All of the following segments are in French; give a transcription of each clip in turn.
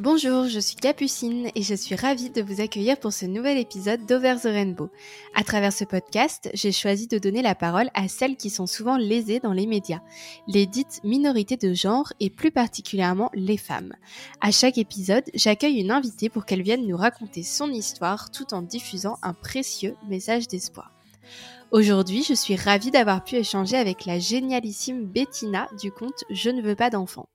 Bonjour, je suis Capucine et je suis ravie de vous accueillir pour ce nouvel épisode d'Over the Rainbow. À travers ce podcast, j'ai choisi de donner la parole à celles qui sont souvent lésées dans les médias, les dites minorités de genre et plus particulièrement les femmes. À chaque épisode, j'accueille une invitée pour qu'elle vienne nous raconter son histoire tout en diffusant un précieux message d'espoir. Aujourd'hui, je suis ravie d'avoir pu échanger avec la génialissime Bettina du compte Je ne veux pas d'enfants.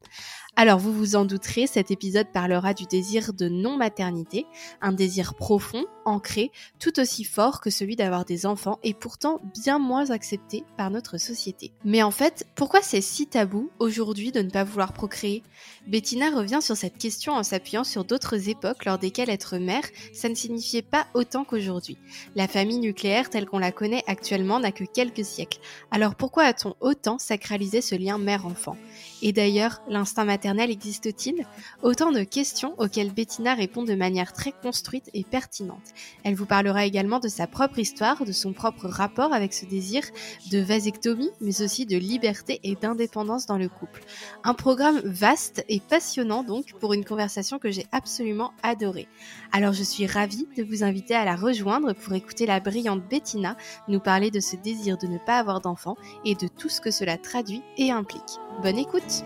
Alors vous vous en douterez, cet épisode parlera du désir de non-maternité, un désir profond, ancré, tout aussi fort que celui d'avoir des enfants et pourtant bien moins accepté par notre société. Mais en fait, pourquoi c'est si tabou aujourd'hui de ne pas vouloir procréer? Bettina revient sur cette question en s'appuyant sur d'autres époques lors desquelles être mère, ça ne signifiait pas autant qu'aujourd'hui. La famille nucléaire telle qu'on la connaît actuellement n'a que quelques siècles. Alors pourquoi a-t-on autant sacralisé ce lien mère-enfant? Et d'ailleurs, l'instinct maternel existe-t-il? Autant de questions auxquelles Bettina répond de manière très construite et pertinente. Elle vous parlera également de sa propre histoire, de son propre rapport avec ce désir de vasectomie, mais aussi de liberté et d'indépendance dans le couple. Un programme vaste et passionnant donc pour une conversation que j'ai absolument adorée. Alors je suis ravie de vous inviter à la rejoindre pour écouter la brillante Bettina nous parler de ce désir de ne pas avoir d'enfant et de tout ce que cela traduit et implique. Bonne écoute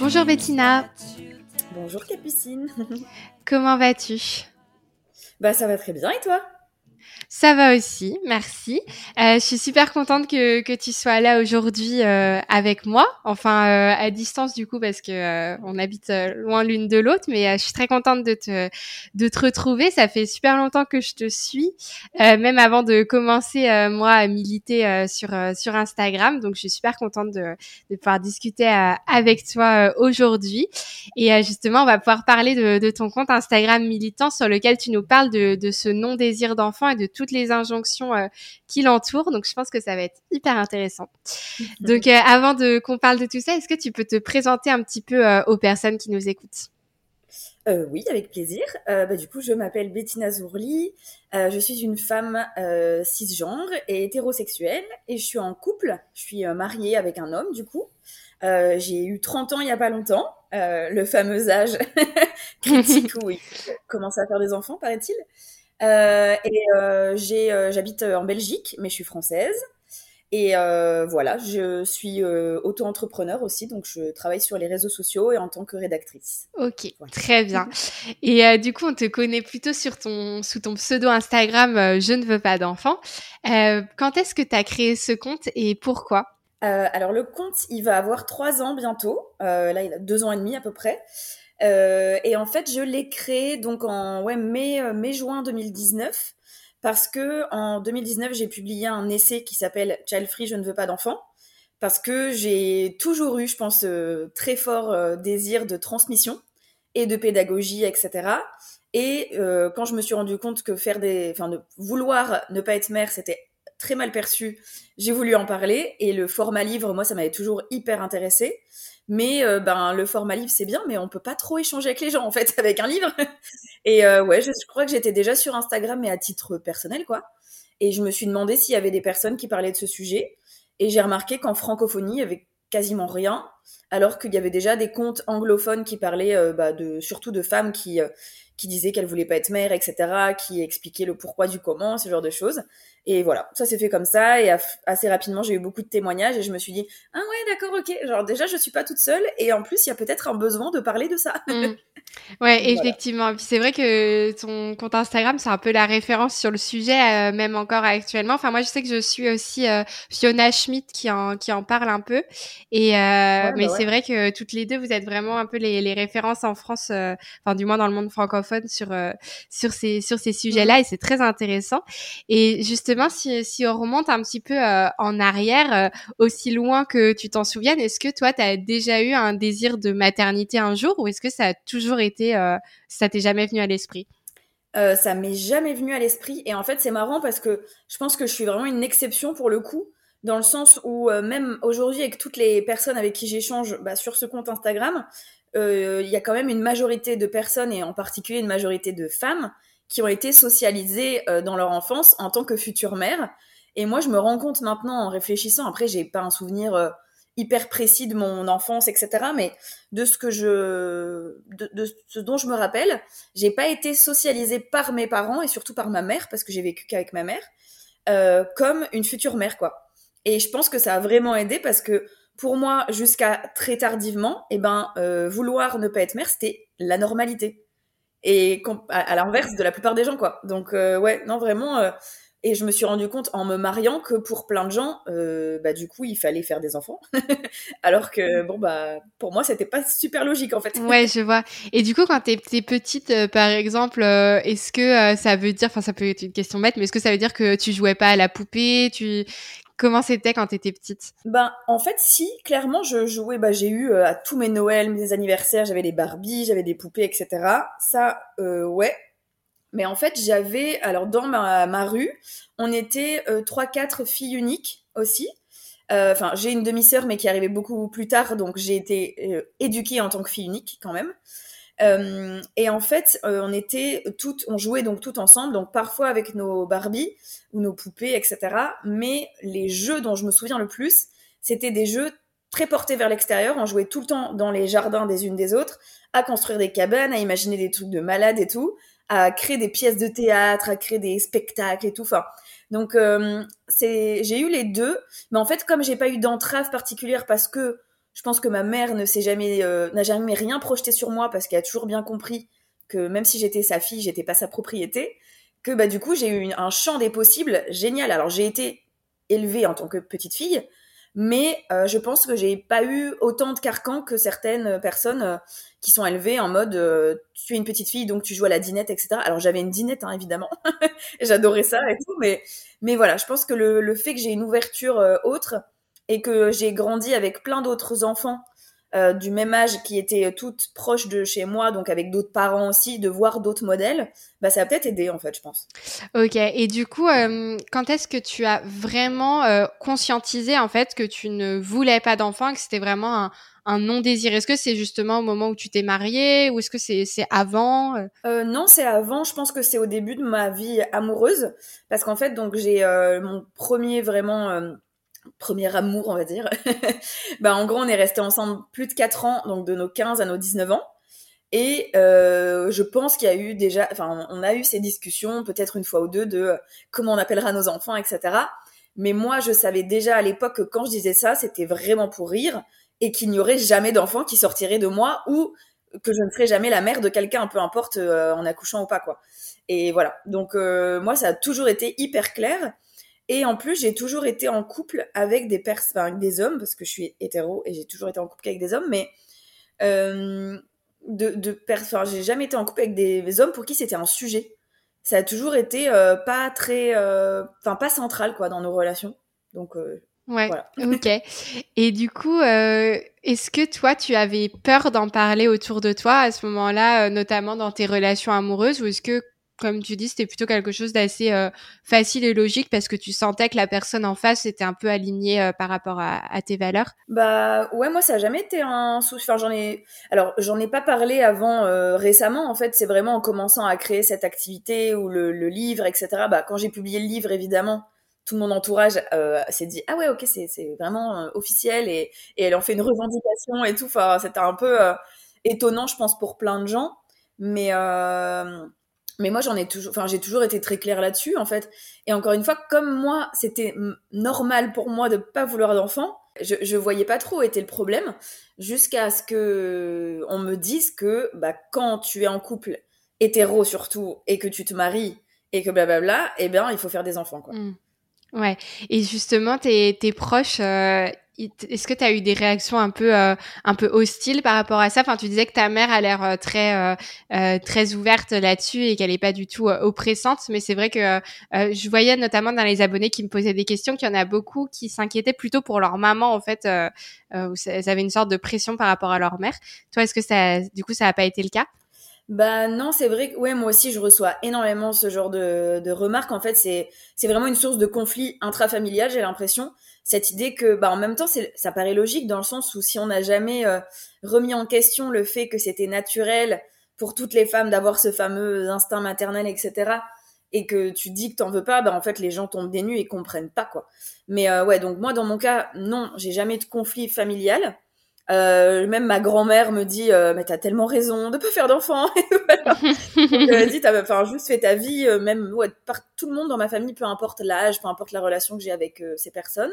Bonjour Bettina. Bonjour Capucine. Comment vas-tu? Bah ça va très bien et toi? Ça va aussi, merci. Euh, je suis super contente que, que tu sois là aujourd'hui euh, avec moi, enfin euh, à distance du coup parce que euh, on habite euh, loin l'une de l'autre, mais je suis très contente de te de te retrouver. Ça fait super longtemps que je te suis, même avant de commencer moi à militer sur sur Instagram, donc je suis super contente de, de pouvoir discuter avec toi aujourd'hui. Et justement, on va pouvoir parler de, de ton compte Instagram militant sur lequel tu nous parles de, de ce non désir d'enfant de toutes les injonctions euh, qui l'entourent. Donc, je pense que ça va être hyper intéressant. Donc, euh, avant de qu'on parle de tout ça, est-ce que tu peux te présenter un petit peu euh, aux personnes qui nous écoutent? Oui, avec plaisir. Bah, du coup, je m'appelle Bettina Zourli. je suis une femme cisgenre et hétérosexuelle et je suis en couple. Je suis mariée avec un homme, du coup. j'ai eu 30 ans il y a pas longtemps, le fameux âge critique où il commence à faire des enfants, paraît-il. Euh, et euh, j'ai, euh, j'habite en Belgique, mais je suis française. Et voilà, je suis auto-entrepreneur aussi, donc je travaille sur les réseaux sociaux et en tant que rédactrice. Ok, très bien. Et du coup, on te connaît plutôt sur ton, sous ton pseudo Instagram Je ne veux pas d'enfants. quand est-ce que tu as créé ce compte et pourquoi? Alors le compte, il va avoir trois ans bientôt. là, il a deux ans et demi à peu près. Euh, et en fait, je l'ai créé donc en ouais, mai, euh, mai juin 2019 parce que en 2019 j'ai publié un essai qui s'appelle Child Free, je ne veux pas d'enfants parce que j'ai toujours eu, je pense, euh, très fort euh, désir de transmission et de pédagogie, etc. Et euh, quand je me suis rendu compte que faire des, enfin, de vouloir ne pas être mère, c'était très mal perçu, j'ai voulu en parler. Et le format livre, moi, ça m'avait toujours hyper intéressé. Mais euh, ben le format livre c'est bien, mais on peut pas trop échanger avec les gens en fait avec un livre. Et euh, ouais, je, crois que j'étais déjà sur Instagram, mais à titre personnel quoi. Et je me suis demandé s'il y avait des personnes qui parlaient de ce sujet. Et j'ai remarqué qu'en francophonie, il y avait quasiment rien, alors qu'il y avait déjà des comptes anglophones qui parlaient euh, bah, de surtout de femmes qui qui disaient qu'elles voulaient pas être mères, etc., qui expliquaient le pourquoi du comment, ce genre de choses. Et voilà, ça s'est fait comme ça. Et assez rapidement, j'ai eu beaucoup de témoignages et je me suis dit, ah ouais, d'accord, ok. Genre déjà, je suis pas toute seule. Et en plus, il y a peut-être un besoin de parler de ça. Mm. Ouais, effectivement. c'est vrai que ton compte Instagram, c'est un peu la référence sur le sujet, euh, même encore actuellement. Enfin, moi, je sais que je suis aussi euh, Fiona Schmidt qui en, qui en parle un peu. Et, euh, mais bah c'est vrai que toutes les deux, vous êtes vraiment un peu les, les références en France, enfin, du moins dans le monde francophone sur, sur ces, sur ces sujets-là. Mm. Et c'est très intéressant. Et justement, si, on remonte un petit peu euh, en arrière, euh, aussi loin que tu t'en souviennes, est-ce que toi, tu as déjà eu un désir de maternité un jour ou est-ce que ça a toujours été, euh, ça t'est jamais venu à l'esprit? Ça m'est jamais venu à l'esprit. Et en fait, c'est marrant parce que je pense que je suis vraiment une exception pour le coup dans le sens où même aujourd'hui avec toutes les personnes avec qui j'échange bah, sur ce compte Instagram, il y a quand même une majorité de personnes et en particulier une majorité de femmes qui ont été socialisées euh, dans leur enfance en tant que futures mères. Et moi, je me rends compte maintenant en réfléchissant. Après, j'ai pas un souvenir euh, hyper précis de mon enfance, etc. Mais de ce que je, de, ce dont je me rappelle, j'ai pas été socialisée par mes parents et surtout par ma mère parce que j'ai vécu qu'avec ma mère euh, comme une future mère, quoi. Et je pense que ça a vraiment aidé parce que pour moi, jusqu'à très tardivement, eh ben, euh, vouloir ne pas être mère, c'était la normalité. Et à, l'inverse de la plupart des gens, quoi. Donc, euh, ouais, non, vraiment. Euh, et je me suis rendu compte en me mariant que pour plein de gens, euh, bah, du coup, il fallait faire des enfants. Alors que, bon, bah, pour moi, c'était pas super logique, en fait. ouais, je vois. Et du coup, quand t'es es petite, euh, par exemple, euh, est-ce que ça veut dire, enfin, ça peut être une question bête, mais est-ce que ça veut dire que tu jouais pas à la poupée, tu, Comment c'était quand t'étais petite? Ben en fait si clairement je jouais bah j'ai eu à tous mes Noëls, mes anniversaires, j'avais des Barbies, j'avais des poupées etc. Ça euh, ouais mais en fait, j'avais, alors dans ma, ma, rue, on était euh, trois, quatre filles uniques aussi. Euh, enfin, j'ai une demi-sœur, mais qui arrivait beaucoup plus tard, donc j'ai été euh, éduquée en tant que fille unique quand même. Et en fait, on était toutes, on jouait donc toutes ensemble, donc parfois avec nos Barbie ou nos poupées, etc. Mais les jeux dont je me souviens le plus, c'était des jeux très portés vers l'extérieur. On jouait tout le temps dans les jardins des unes des autres, à construire des cabanes, à imaginer des trucs de malades et tout à créer des pièces de théâtre, à créer des spectacles et tout. Enfin, donc euh, c'est, j'ai eu les deux, mais en fait comme j'ai pas eu d'entrave particulière parce que je pense que ma mère ne s'est jamais, euh, n'a jamais rien projeté sur moi parce qu'elle a toujours bien compris que même si j'étais sa fille, j'étais pas sa propriété. Que bah du coup j'ai eu un champ des possibles génial. Alors j'ai été élevée en tant que petite fille, mais euh, je pense que j'ai pas eu autant de carcans que certaines personnes euh, qui sont élevées en mode euh, tu es une petite fille donc tu joues à la dinette etc alors j'avais une dinette hein, évidemment j'adorais ça et tout mais mais voilà je pense que le, le fait que j'ai une ouverture autre et que j'ai grandi avec plein d'autres enfants euh, du même âge qui étaient toutes proches de chez moi, donc avec d'autres parents aussi, de voir d'autres modèles, bah ça a peut-être aidé en fait, je pense. Ok, et du coup, euh, quand est-ce que tu as vraiment euh, conscientisé en fait que tu ne voulais pas d'enfant, que c'était vraiment un, un non-désir? Est-ce que c'est justement au moment où tu t'es mariée ou est-ce que c'est avant Non, c'est avant. Je pense que c'est au début de ma vie amoureuse parce qu'en fait, donc j'ai mon premier vraiment premier amour, on va dire. bah, en gros, on est resté ensemble plus de 4 ans, donc de nos 15 à nos 19 ans. Et euh, je pense qu'il y a eu déjà, enfin, on a eu ces discussions, peut-être une fois ou deux, de comment on appellera nos enfants, etc. Mais moi, je savais déjà à l'époque que quand je disais ça, c'était vraiment pour rire et qu'il n'y aurait jamais d'enfants qui sortiraient de moi ou que je ne serais jamais la mère de quelqu'un, peu importe euh, en accouchant ou pas, quoi. Et voilà. Donc euh, moi, ça a toujours été hyper clair. Et en plus, j'ai toujours été en couple avec des pers enfin, avec des hommes, parce que je suis hétéro et j'ai toujours été en couple avec des hommes, mais euh, de, de enfin, j'ai jamais été en couple avec des, hommes pour qui c'était un sujet. Ça a toujours été euh, pas très, euh, enfin pas central quoi dans nos relations. Donc Ouais, ok. Et du coup, euh, est-ce que toi, tu avais peur d'en parler autour de toi à ce moment-là, euh, notamment dans tes relations amoureuses, ou est-ce que comme tu dis, c'était plutôt quelque chose d'assez euh, facile et logique parce que tu sentais que la personne en face était un peu alignée euh, par rapport à, tes valeurs? Bah ouais, moi ça a jamais été un souci. J'en ai, alors j'en ai pas parlé avant euh, récemment. En fait, c'est vraiment en commençant à créer cette activité ou le, livre, etc. Bah quand j'ai publié le livre, évidemment, tout mon entourage s'est dit ah ouais ok c'est vraiment officiel et et elle en fait une revendication et tout. Enfin c'était un peu étonnant, je pense pour plein de gens, mais mais moi, j'en ai toujours, enfin, j'ai toujours été très claire là-dessus, en fait. Et encore une fois, comme moi, c'était normal pour moi de pas vouloir d'enfant, je, je voyais pas trop où était le problème, jusqu'à ce que on me dise que, bah, quand tu es en couple, hétéro surtout, et que tu te maries, et que blablabla, eh bien, il faut faire des enfants, quoi. Mmh. Ouais. Et justement, tes, tes proches, euh, est-ce que tu as eu des réactions un peu euh, un peu hostiles par rapport à ça? Enfin, tu disais que ta mère a l'air euh, très euh, très ouverte là-dessus et qu'elle est pas du tout oppressante, mais c'est vrai que je voyais notamment dans les abonnés qui me posaient des questions qu'il y en a beaucoup qui s'inquiétaient plutôt pour leur maman en fait, où elles avaient une sorte de pression par rapport à leur mère. Toi, est-ce que ça du coup ça n'a pas été le cas? Bah non, c'est vrai que ouais, moi aussi je reçois énormément ce genre de, de remarques. En fait, c'est vraiment une source de conflit intrafamilial, j'ai l'impression cette idée que, bah, en même temps, ça paraît logique dans le sens où si on n'a jamais euh, remis en question le fait que c'était naturel pour toutes les femmes d'avoir ce fameux instinct maternel, etc., et que tu dis que t'en veux pas, bah en fait les gens tombent des nues et comprennent pas quoi. Mais euh, ouais, donc moi dans mon cas, non, j'ai jamais de conflit familial. Euh, même ma grand-mère me dit euh, mais t'as tellement raison de pas faire d'enfants. Elle dit enfin juste fait ta vie, euh, même ouais, par tout le monde dans ma famille, peu importe l'âge, peu importe la relation que j'ai avec euh, ces personnes.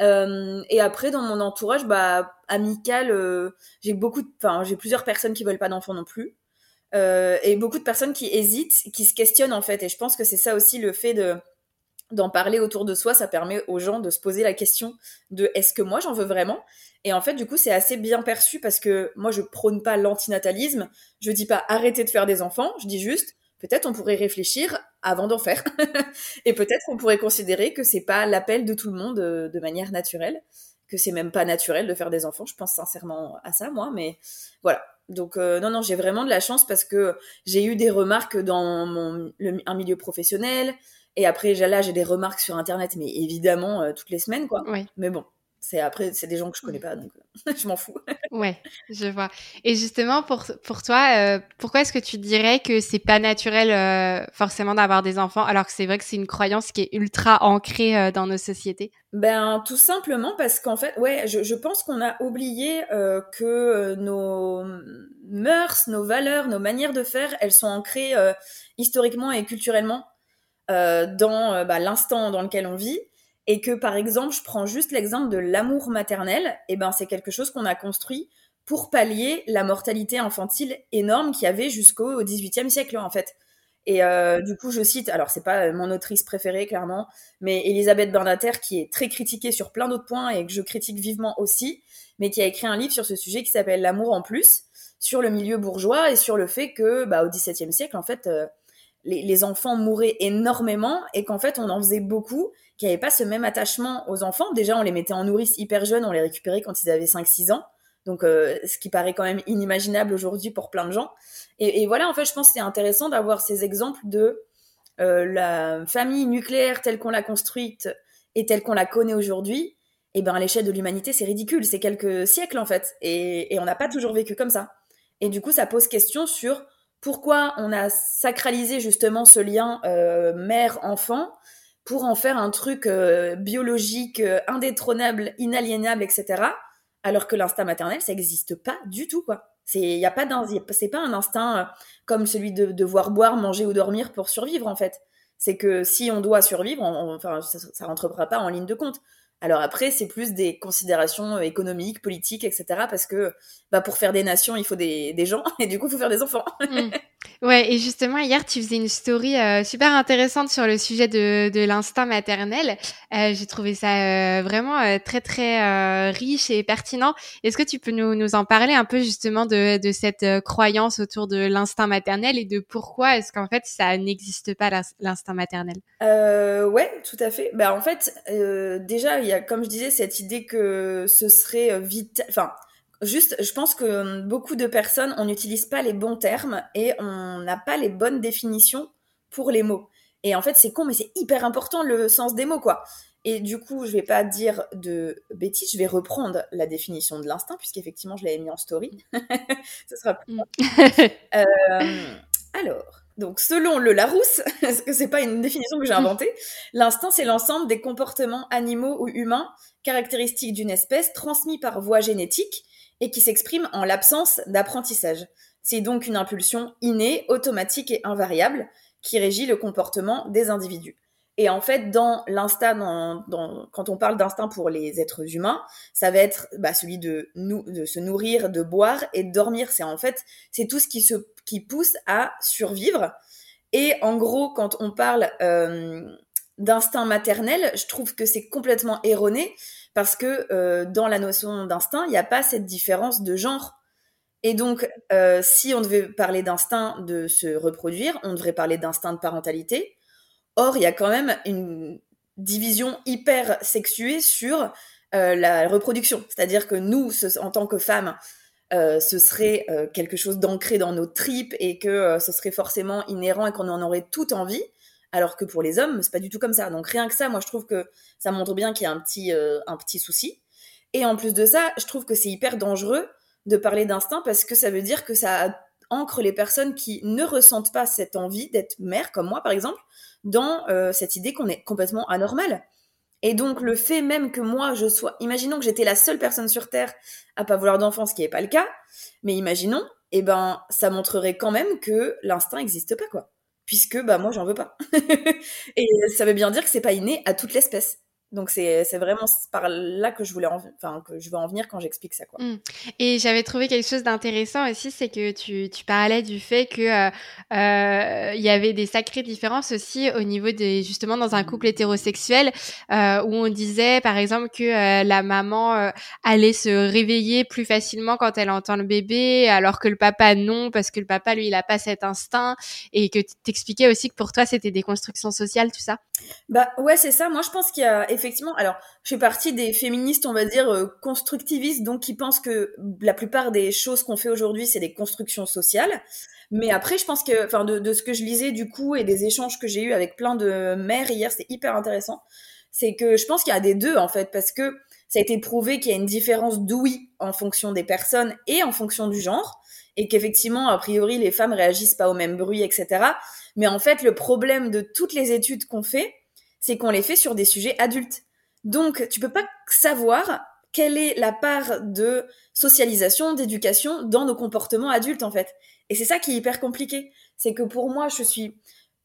et après dans mon entourage, bah amical, j'ai beaucoup, enfin j'ai plusieurs personnes qui veulent pas d'enfants non plus. et beaucoup de personnes qui hésitent, qui se questionnent en fait. Et je pense que c'est ça aussi le fait de d'en parler autour de soi, ça permet aux gens de se poser la question de est-ce que moi j'en veux vraiment? Et en fait, du coup, c'est assez bien perçu parce que moi, je prône pas l'antinatalisme. Je dis pas arrêtez de faire des enfants. Je dis juste peut-être on pourrait réfléchir avant d'en faire. et peut-être on pourrait considérer que c'est pas l'appel de tout le monde euh, de manière naturelle, que c'est même pas naturel de faire des enfants. Je pense sincèrement à ça, moi. Mais voilà. Donc euh, non, non, j'ai vraiment de la chance parce que j'ai eu des remarques dans mon, un milieu professionnel, et après, là, j'ai des remarques sur Internet, mais évidemment, euh, toutes les semaines, quoi. Mais bon, c'est après, c'est des gens que je connais pas, donc euh, je m'en fous. ouais, je vois. Et justement, pour, pour toi, euh, pourquoi est-ce que tu dirais que c'est pas naturel forcément d'avoir des enfants, alors que c'est vrai que c'est une croyance qui est ultra ancrée dans nos sociétés? Ben, tout simplement parce qu'en fait, ouais, je, je pense qu'on a oublié que nos mœurs, nos valeurs, nos manières de faire, elles sont ancrées historiquement et culturellement euh, dans euh, bah, l'instant dans lequel on vit. Et que par exemple je prends juste l'exemple de l'amour maternel et ben c'est quelque chose qu'on a construit pour pallier la mortalité infantile énorme qu'il y avait jusqu'au XVIIIe siècle en fait. Et euh, du coup je cite alors c'est pas mon autrice préférée clairement mais Elisabeth Bernater qui est très critiquée sur plein d'autres points et que je critique vivement aussi mais qui a écrit un livre sur ce sujet qui s'appelle l'amour en plus sur le milieu bourgeois et sur le fait que bah, au XVIIe siècle en fait les, enfants mouraient énormément et qu'en fait on en faisait beaucoup, qui n'avaient pas ce même attachement aux enfants. Déjà on les mettait en nourrice hyper jeunes, on les récupérait quand ils avaient 5-6 ans. Donc euh, ce qui paraît quand même inimaginable aujourd'hui pour plein de gens. Et, voilà, en fait, je pense que c'est intéressant d'avoir ces exemples de euh, la famille nucléaire telle qu'on l'a construite et telle qu'on la connaît aujourd'hui. Et ben à l'échelle de l'humanité, c'est ridicule, c'est quelques siècles en fait, et on n'a pas toujours vécu comme ça. Et du coup, ça pose question sur pourquoi on a sacralisé justement ce lien euh, mère-enfant pour en faire un truc euh, biologique, euh, indétrônable, inaliénable, etc. Alors que l'instinct maternel, ça n'existe pas du tout, quoi. C'est, y a pas c'est pas un instinct comme celui de devoir boire, manger ou dormir pour survivre, en fait. C'est que si on doit survivre, enfin, ça, ça rentrera pas en ligne de compte. Alors après, c'est plus des considérations euh, économiques, politiques, etc. Parce que bah, pour faire des nations, il faut des, gens et du coup, il faut faire des enfants. Mm. Ouais, et justement, hier, tu faisais une story euh, super intéressante sur le sujet de, de l'instinct maternel. Euh, J'ai trouvé ça euh, vraiment euh, très, très riche et pertinent. Est-ce que tu peux nous, nous en parler un peu justement de, de cette croyance autour de l'instinct maternel et de pourquoi est-ce qu'en fait, ça n'existe pas l'instinct maternel? Ouais, tout à fait. Bah, en fait, déjà, il y a, comme je disais, cette idée que ce serait vite... Enfin, Juste, je pense que hum, beaucoup de personnes, on n'utilise pas les bons termes et on n'a pas les bonnes définitions pour les mots. Et en fait, c'est con, mais c'est hyper important le sens des mots, quoi. Et du coup, je vais pas dire de bêtises, je vais reprendre la définition de l'instinct, puisqu'effectivement, je l'avais mis en story. Ce sera plus mm. euh, alors, donc selon le Larousse, parce que c'est pas une définition que j'ai inventée, l'instinct c'est l'ensemble des comportements animaux ou humains caractéristiques d'une espèce transmis par voie génétique et qui s'exprime en l'absence d'apprentissage. C'est donc une impulsion innée, automatique et invariable qui régit le comportement des individus. Et en fait, dans l'instinct, quand on parle d'instinct pour les êtres humains, ça va être bah, celui de, se nourrir, de boire et de dormir. C'est en fait, c'est tout ce qui pousse à survivre. Et en gros, quand on parle euh, d'instinct maternel, je trouve que c'est complètement erroné parce que euh, dans la notion d'instinct, il n'y a pas cette différence de genre. Et donc, euh, si on devait parler d'instinct de se reproduire, on devrait parler d'instinct de parentalité. Or, il y a quand même une division hyper sexuée sur euh, la reproduction. C'est-à-dire que nous, en tant que femmes, ce serait quelque chose d'ancré dans nos tripes et que ce serait forcément inhérent et qu'on en aurait toute envie. Alors que pour les hommes, c'est pas du tout comme ça. Donc rien que ça, moi je trouve que ça montre bien qu'il y a un petit, euh, un petit souci. Et en plus de ça, je trouve que c'est hyper dangereux de parler d'instinct parce que ça veut dire que ça ancre les personnes qui ne ressentent pas cette envie d'être mère, comme moi par exemple, dans euh, cette idée qu'on est complètement anormal. Et donc le fait même que moi je sois, imaginons que j'étais la seule personne sur Terre à pas vouloir d'enfant, ce qui n'est pas le cas, mais imaginons, eh ben ça montrerait quand même que l'instinct n'existe pas quoi, puisque bah moi j'en veux pas. et ça veut bien dire que c'est pas inné à toute l'espèce. Donc c'est vraiment par là que je voulais enfin que je veux en venir quand j'explique ça quoi. Mmh. Et j'avais trouvé quelque chose d'intéressant aussi, c'est que tu, tu parlais du fait que euh, euh, il y avait des sacrées différences aussi au niveau des justement dans un couple hétérosexuel euh, où on disait par exemple que la maman allait se réveiller plus facilement quand elle entend le bébé alors que le papa non parce que le papa lui il a pas cet instinct et que t'expliquais aussi que pour toi c'était des constructions sociales tout ça. Bah ouais c'est ça. Moi je pense qu'il y a effectivement, alors je fais partie des féministes, on va dire, euh, constructivistes, donc qui pensent que la plupart des choses qu'on fait aujourd'hui, c'est des constructions sociales. Mais après, je pense que, enfin, de, ce que je lisais du coup et des échanges que j'ai eus avec plein de mères hier, c'est hyper intéressant. C'est que je pense qu'il y a des deux en fait, parce que ça a été prouvé qu'il y a une différence d'ouïe en fonction des personnes et en fonction du genre, et qu'effectivement, a priori, les femmes réagissent pas au même bruit, etc. Mais en fait, le problème de toutes les études qu'on fait, c'est qu'on les fait sur des sujets adultes. Donc, tu peux pas savoir quelle est la part de socialisation, d'éducation dans nos comportements adultes, en fait. Et c'est ça qui est hyper compliqué. C'est que pour moi, je suis...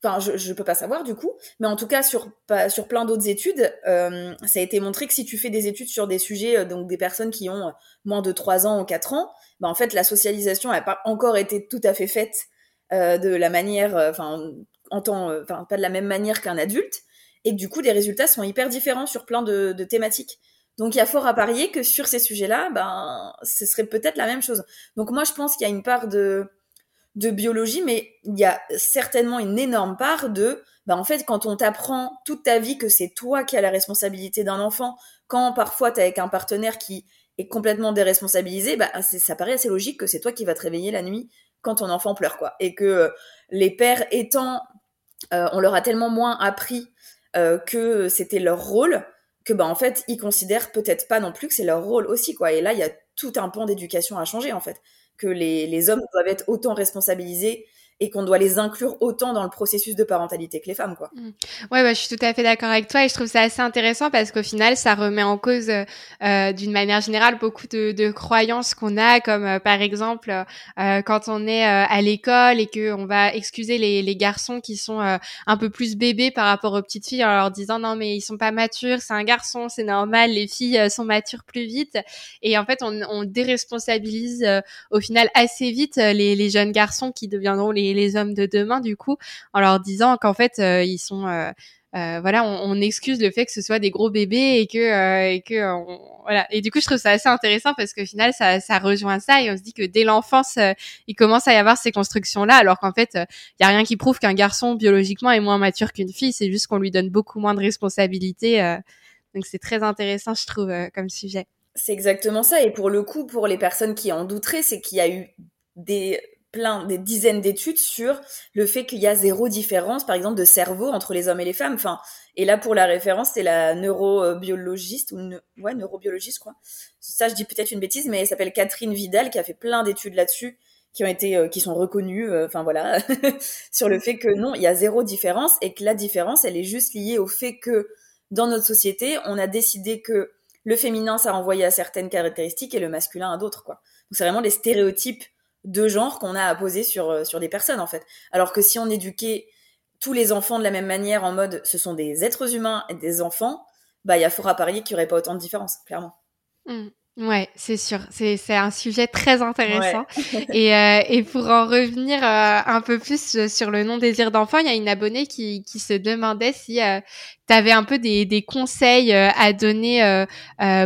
Enfin, je, je peux pas savoir du coup, mais en tout cas sur sur plein d'autres études, euh, ça a été montré que si tu fais des études sur des sujets euh, donc des personnes qui ont moins de 3 ans ou 4 ans, bah en fait la socialisation n'a pas encore été tout à fait faite euh, de la manière, enfin en temps, enfin pas de la même manière qu'un adulte. Et du coup, les résultats sont hyper différents sur plein de, thématiques. Donc il y a fort à parier que sur ces sujets-là, ben, ce serait peut-être la même chose. Donc moi, je pense qu'il y a une part de, de biologie, mais il y a certainement une énorme part de, ben, en fait, quand on t'apprend toute ta vie que c'est toi qui as la responsabilité d'un enfant, quand parfois tu avec un partenaire qui est complètement déresponsabilisé, ben, ça paraît assez logique que c'est toi qui vas te réveiller la nuit quand ton enfant pleure, quoi. Et que les pères étant, euh, on leur a tellement moins appris euh, que c'était leur rôle, que bah en fait ils considèrent peut-être pas non plus que c'est leur rôle aussi quoi. Et là il y a tout un pan d'éducation à changer en fait, que les, les hommes doivent être autant responsabilisés et qu'on doit les inclure autant dans le processus de parentalité que les femmes, quoi. Mmh. Ouais, bah, je suis tout à fait d'accord avec toi et je trouve ça assez intéressant parce qu'au final, ça remet en cause, euh, d'une manière générale, beaucoup de, de croyances qu'on a, comme euh, par exemple euh, quand on est euh, à l'école et que on va excuser les, les garçons qui sont euh, un peu plus bébés par rapport aux petites filles en leur disant non mais ils sont pas matures, c'est un garçon, c'est normal, les filles sont matures plus vite et en fait on, on déresponsabilise au final assez vite les, les jeunes garçons qui deviendront les les, hommes de demain du coup en leur disant qu'en fait euh, ils sont euh, euh, voilà, on, excuse le fait que ce soit des gros bébés et que et que voilà. Et du coup, je trouve ça assez intéressant parce qu'au final, ça, ça rejoint ça et on se dit que dès l'enfance, il commence à y avoir ces constructions-là, alors qu'en fait, il y a rien qui prouve qu'un garçon biologiquement est moins mature qu'une fille. C'est juste qu'on lui donne beaucoup moins de responsabilités. donc c'est très intéressant, je trouve, comme sujet. C'est exactement ça. Et pour le coup, pour les personnes qui en douteraient, c'est qu'il y a eu des plein, des dizaines d'études sur le fait qu'il y a zéro différence, par exemple, de cerveau entre les hommes et les femmes. Enfin, et là, pour la référence, c'est la neurobiologiste, ou ouais, neurobiologiste, quoi. Ça, je dis peut-être une bêtise, mais elle s'appelle Catherine Vidal, qui a fait plein d'études là-dessus, qui ont été, euh, qui sont reconnues, euh, enfin voilà, sur le fait que non, il y a zéro différence, et que la différence, elle est juste liée au fait que, dans notre société, on a décidé que le féminin, ça renvoyait à certaines caractéristiques, et le masculin à d'autres, quoi. Donc c'est vraiment des stéréotypes de genre qu'on a à poser sur, euh, sur des personnes, en fait. Alors que si on éduquait tous les enfants de la même manière, en mode ce sont des êtres humains et des enfants, bah, il y a fort à parier qu'il n'y aurait pas autant de différence, clairement. Mmh. Ouais, c'est sûr. C'est c'est un sujet très intéressant. et euh, et pour en revenir euh, un peu plus sur le non désir d'enfant, il y a une abonnée qui qui se demandait si euh, tu avais un peu des des conseils à donner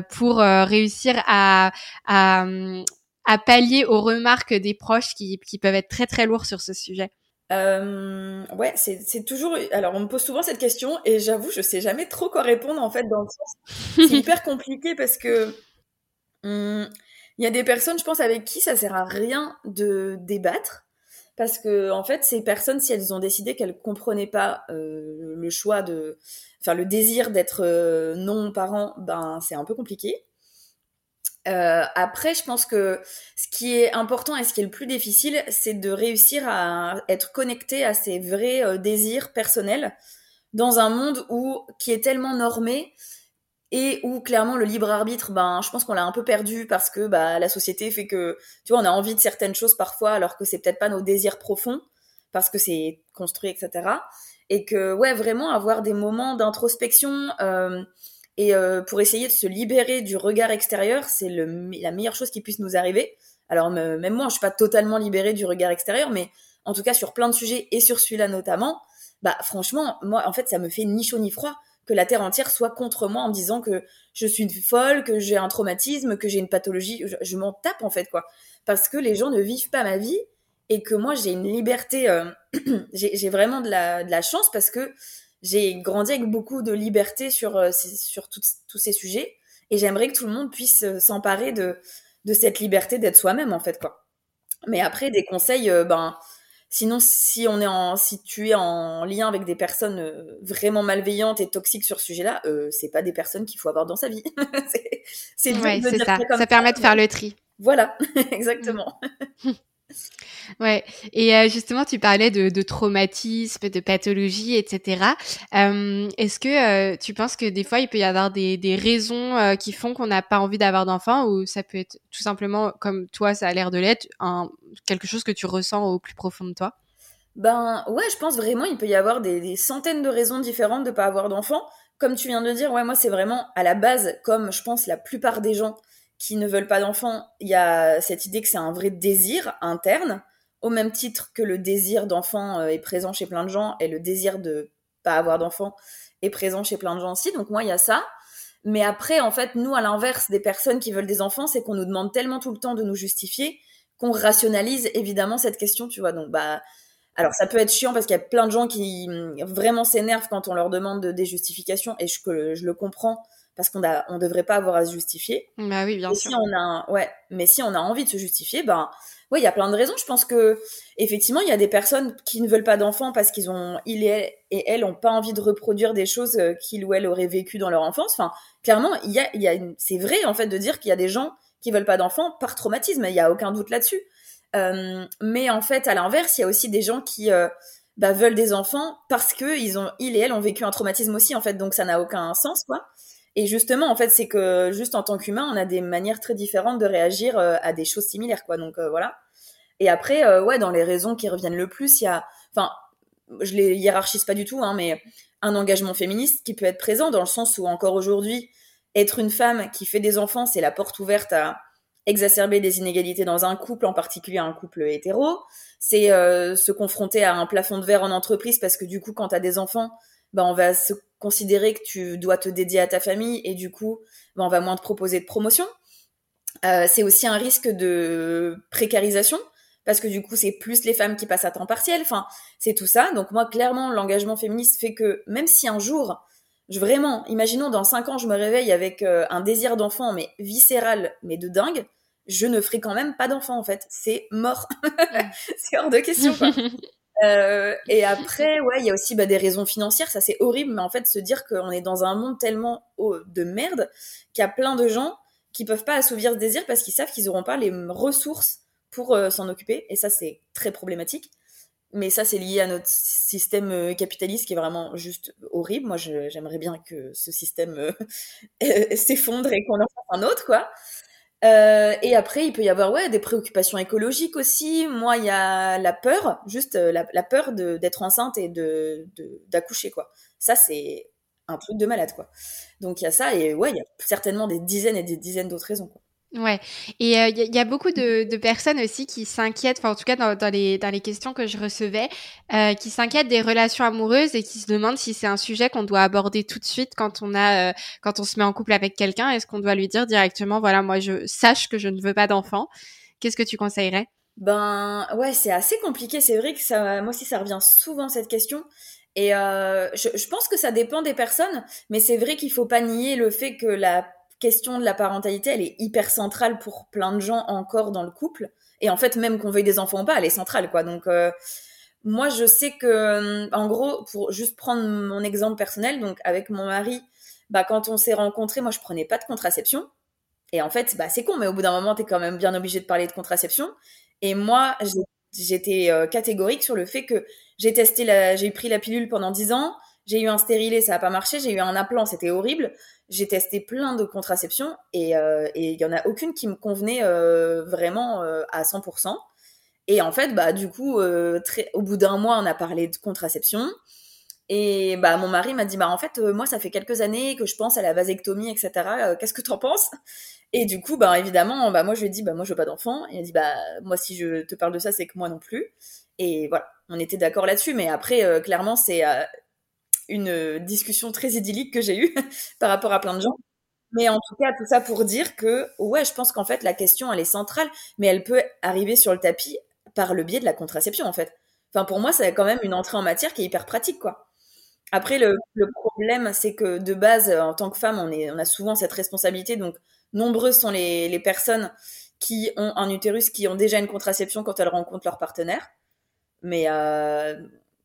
pour réussir à à à pallier aux remarques des proches qui, qui peuvent être très très lourds sur ce sujet euh, ouais, c'est toujours. Alors, on me pose souvent cette question et j'avoue, je sais jamais trop quoi répondre en fait. Dans le sens, c'est hyper compliqué parce que hum, il y a des personnes, je pense, avec qui ça sert à rien de débattre parce que en fait, ces personnes, si elles ont décidé qu'elles comprenaient pas euh, le choix de, enfin, le désir d'être euh, non parent, ben c'est un peu compliqué. Euh, après, je pense que ce qui est important et ce qui est le plus difficile, c'est de réussir à être connecté à ses vrais euh, désirs personnels dans un monde où qui est tellement normé et où clairement le libre arbitre, ben, je pense qu'on l'a un peu perdu parce que bah, la société fait que, tu vois, on a envie de certaines choses parfois alors que c'est peut-être pas nos désirs profonds parce que c'est construit, etc. Et que, ouais, vraiment avoir des moments d'introspection euh, et euh, pour essayer de se libérer du regard extérieur, c'est la meilleure chose qui puisse nous arriver. Alors même moi, je suis pas totalement libérée du regard extérieur, mais en tout cas sur plein de sujets et sur celui-là notamment, bah franchement, moi en fait ça me fait ni chaud ni froid que la terre entière soit contre moi en me disant que je suis une folle, que j'ai un traumatisme, que j'ai une pathologie. Je, m'en tape en fait quoi, parce que les gens ne vivent pas ma vie et que moi j'ai une liberté, euh, j'ai vraiment de la, de la chance parce que j'ai grandi avec beaucoup de liberté sur euh, sur tous ces sujets et j'aimerais que tout le monde puisse euh, s'emparer de de cette liberté d'être soi-même en fait quoi. Mais après des conseils, ben Sinon, si on est en, si tu es en lien avec des personnes euh, vraiment malveillantes et toxiques sur ce sujet-là, euh, c'est pas des personnes qu'il faut avoir dans sa vie. c'est ouais, ça. Ça, permet de faire le tri. Voilà, exactement. Ouais, et euh, justement, tu parlais de, traumatisme, de pathologie, etc. Euh, Est-ce que euh, tu penses que des fois, il peut y avoir des, raisons qui font qu'on n'a pas envie d'avoir d'enfants, ou ça peut être tout simplement, comme toi, ça a l'air de l'être, quelque chose que tu ressens au plus profond de toi? Ben ouais, je pense vraiment, il peut y avoir des, des centaines de raisons différentes de pas avoir d'enfants. Comme tu viens de dire, ouais, moi, c'est vraiment à la base, comme je pense la plupart des gens qui ne veulent pas d'enfants, il y a cette idée que c'est un vrai désir interne au même titre que le désir d'enfant euh, est présent chez plein de gens et le désir de pas avoir d'enfant est présent chez plein de gens aussi. Donc moi, il y a ça. Mais après, en fait, nous, à l'inverse des personnes qui veulent des enfants, c'est qu'on nous demande tellement tout le temps de nous justifier qu'on rationalise évidemment cette question, tu vois. Donc, bah, alors ça peut être chiant parce qu'il y a plein de gens qui mm, vraiment s'énervent quand on leur demande des justifications et je, je le comprends parce qu'on a, on devrait pas avoir à se justifier. Bah oui, bien sûr. Si on a, ouais, mais si on a envie de se justifier, ben, oui, il y a plein de raisons. Je pense que effectivement, il y a des personnes qui ne veulent pas d'enfants parce qu'ils ont, il et elle ont pas envie de reproduire des choses euh, qu'ils ou elles auraient vécues dans leur enfance. Enfin, clairement, il y a, il y a c'est vrai en fait de dire qu'il y a des gens qui veulent pas d'enfants par traumatisme. Il y a aucun doute là-dessus. Euh, mais en fait, à l'inverse, il y a aussi des gens qui euh, bah, veulent des enfants parce que ils ont, il et elles ont vécu un traumatisme aussi en fait. Donc ça n'a aucun sens quoi. Et justement, en fait, c'est que juste en tant qu'humain, on a des manières très différentes de réagir euh, à des choses similaires, quoi. Donc euh, voilà. Et après, euh, ouais, dans les raisons qui reviennent le plus, il y a, enfin, je les hiérarchise pas du tout, hein, mais un engagement féministe qui peut être présent dans le sens où encore aujourd'hui, être une femme qui fait des enfants, c'est la porte ouverte à exacerber des inégalités dans un couple, en particulier un couple hétéro. C'est se confronter à un plafond de verre en entreprise parce que du coup, quand tu as des enfants, bah, on va se considérer que tu dois te dédier à ta famille et du coup, bah, on va moins te proposer de promotion. Euh, c'est aussi un risque de précarisation parce que du coup, c'est plus les femmes qui passent à temps partiel. Enfin, c'est tout ça. Donc moi, clairement, l'engagement féministe fait que même si un jour, je vraiment, imaginons dans cinq ans, je me réveille avec euh, un désir d'enfant, mais viscéral, mais de dingue, je ne ferai quand même pas d'enfant en fait. C'est mort. c'est hors de question. Quoi. Euh, et après, ouais, il y a aussi bah, des raisons financières. Ça, c'est horrible, mais en fait, se dire qu'on est dans un monde tellement de merde qu'il y a plein de gens qui peuvent pas assouvir ce désir parce qu'ils savent qu'ils n'auront pas les ressources pour euh, s'en occuper. Et ça, c'est très problématique. Mais ça, c'est lié à notre système euh, capitaliste qui est vraiment juste horrible. Moi, j'aimerais bien que ce système s'effondre et qu'on en fasse un autre, quoi. Euh, et après, il peut y avoir ouais des préoccupations écologiques aussi. Moi, il y a la peur, juste euh, la, peur d'être enceinte et de d'accoucher quoi. Ça c'est un truc de malade quoi. Donc il y a ça et ouais, il y a certainement des dizaines et des dizaines d'autres raisons quoi. Ouais, et il euh, y, a beaucoup de, de, personnes aussi qui s'inquiètent, enfin en tout cas dans, dans, les, dans les questions que je recevais, euh, qui s'inquiètent des relations amoureuses et qui se demandent si c'est un sujet qu'on doit aborder tout de suite quand on a, euh, quand on se met en couple avec quelqu'un. Est-ce qu'on doit lui dire directement, voilà, moi je sache que je ne veux pas d'enfant? Qu'est-ce que tu conseillerais? Ben ouais, c'est assez compliqué. C'est vrai que ça, moi aussi ça revient souvent cette question. Et euh, je, je pense que ça dépend des personnes, mais c'est vrai qu'il faut pas nier le fait que la question de la parentalité, elle est hyper centrale pour plein de gens encore dans le couple. Et en fait, même qu'on veuille des enfants ou pas, elle est centrale, quoi. Donc, euh, moi, je sais que, euh, en gros, pour juste prendre mon exemple personnel, donc avec mon mari, bah, quand on s'est rencontrés, moi, je prenais pas de contraception. Et en fait, bah, c'est con, mais au bout d'un moment, tu es quand même bien obligé de parler de contraception. Et moi, j'étais euh, catégorique sur le fait que j'ai testé j'ai pris la pilule pendant 10 ans, j'ai eu un stérilet, ça n'a pas marché, j'ai eu un appelant, c'était horrible. J'ai testé plein de contraceptions et euh, il y en a aucune qui me convenait euh, vraiment à 100%. Et en fait, bah du coup, au bout d'un mois, on a parlé de contraception. Et bah mon mari m'a dit bah en fait moi ça fait quelques années que je pense à la vasectomie etc. Qu'est-ce que tu en penses? Et du coup, bah, évidemment, bah, moi, je lui ai dit, bah, moi, je veux pas d'enfant. Et il a dit, bah, moi, si je te parle de ça, c'est que moi non plus. Et voilà, on était d'accord là-dessus. Mais après, euh, clairement, c'est euh, une discussion très idyllique que j'ai eue par rapport à plein de gens. Mais en tout cas, tout ça pour dire que, ouais, je pense qu'en fait, la question, elle est centrale, mais elle peut arriver sur le tapis par le biais de la contraception, en fait. Enfin, pour moi, c'est quand même une entrée en matière qui est hyper pratique, quoi. Après, le, problème, c'est que de base, en tant que femme, on, est, on a souvent cette responsabilité. Donc, nombreuses sont les, les, personnes qui ont un utérus, qui ont déjà une contraception quand elles rencontrent leur partenaire. Mais euh,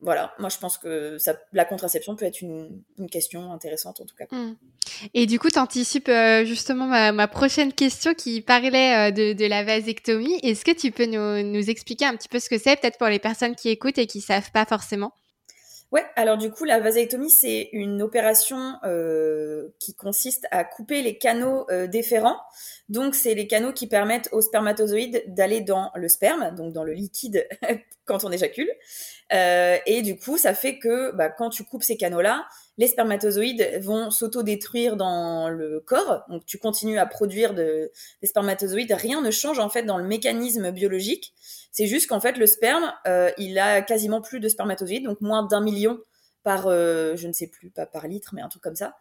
voilà, moi je pense que ça, la contraception peut être une, une, question intéressante en tout cas. Mmh. Et du coup, tu anticipes euh, justement ma, ma, prochaine question qui parlait euh, de, de, la vasectomie. Est-ce que tu peux nous, nous, expliquer un petit peu ce que c'est, peut-être pour les personnes qui écoutent et qui savent pas forcément? Ouais, alors du coup, la vasectomie, c'est une opération euh, qui consiste à couper les canaux déférents. Donc, c'est les canaux qui permettent aux spermatozoïdes d'aller dans le sperme, donc dans le liquide quand on éjacule. Euh, et du coup, ça fait que bah, quand tu coupes ces canaux-là, les spermatozoïdes vont s'auto-détruire dans le corps. Donc, tu continues à produire de, des spermatozoïdes. Rien ne change en fait dans le mécanisme biologique. C'est juste qu'en fait, le sperme, euh, il a quasiment plus de spermatozoïdes, donc moins d'un million par, euh, je ne sais plus, pas par litre, mais un truc comme ça.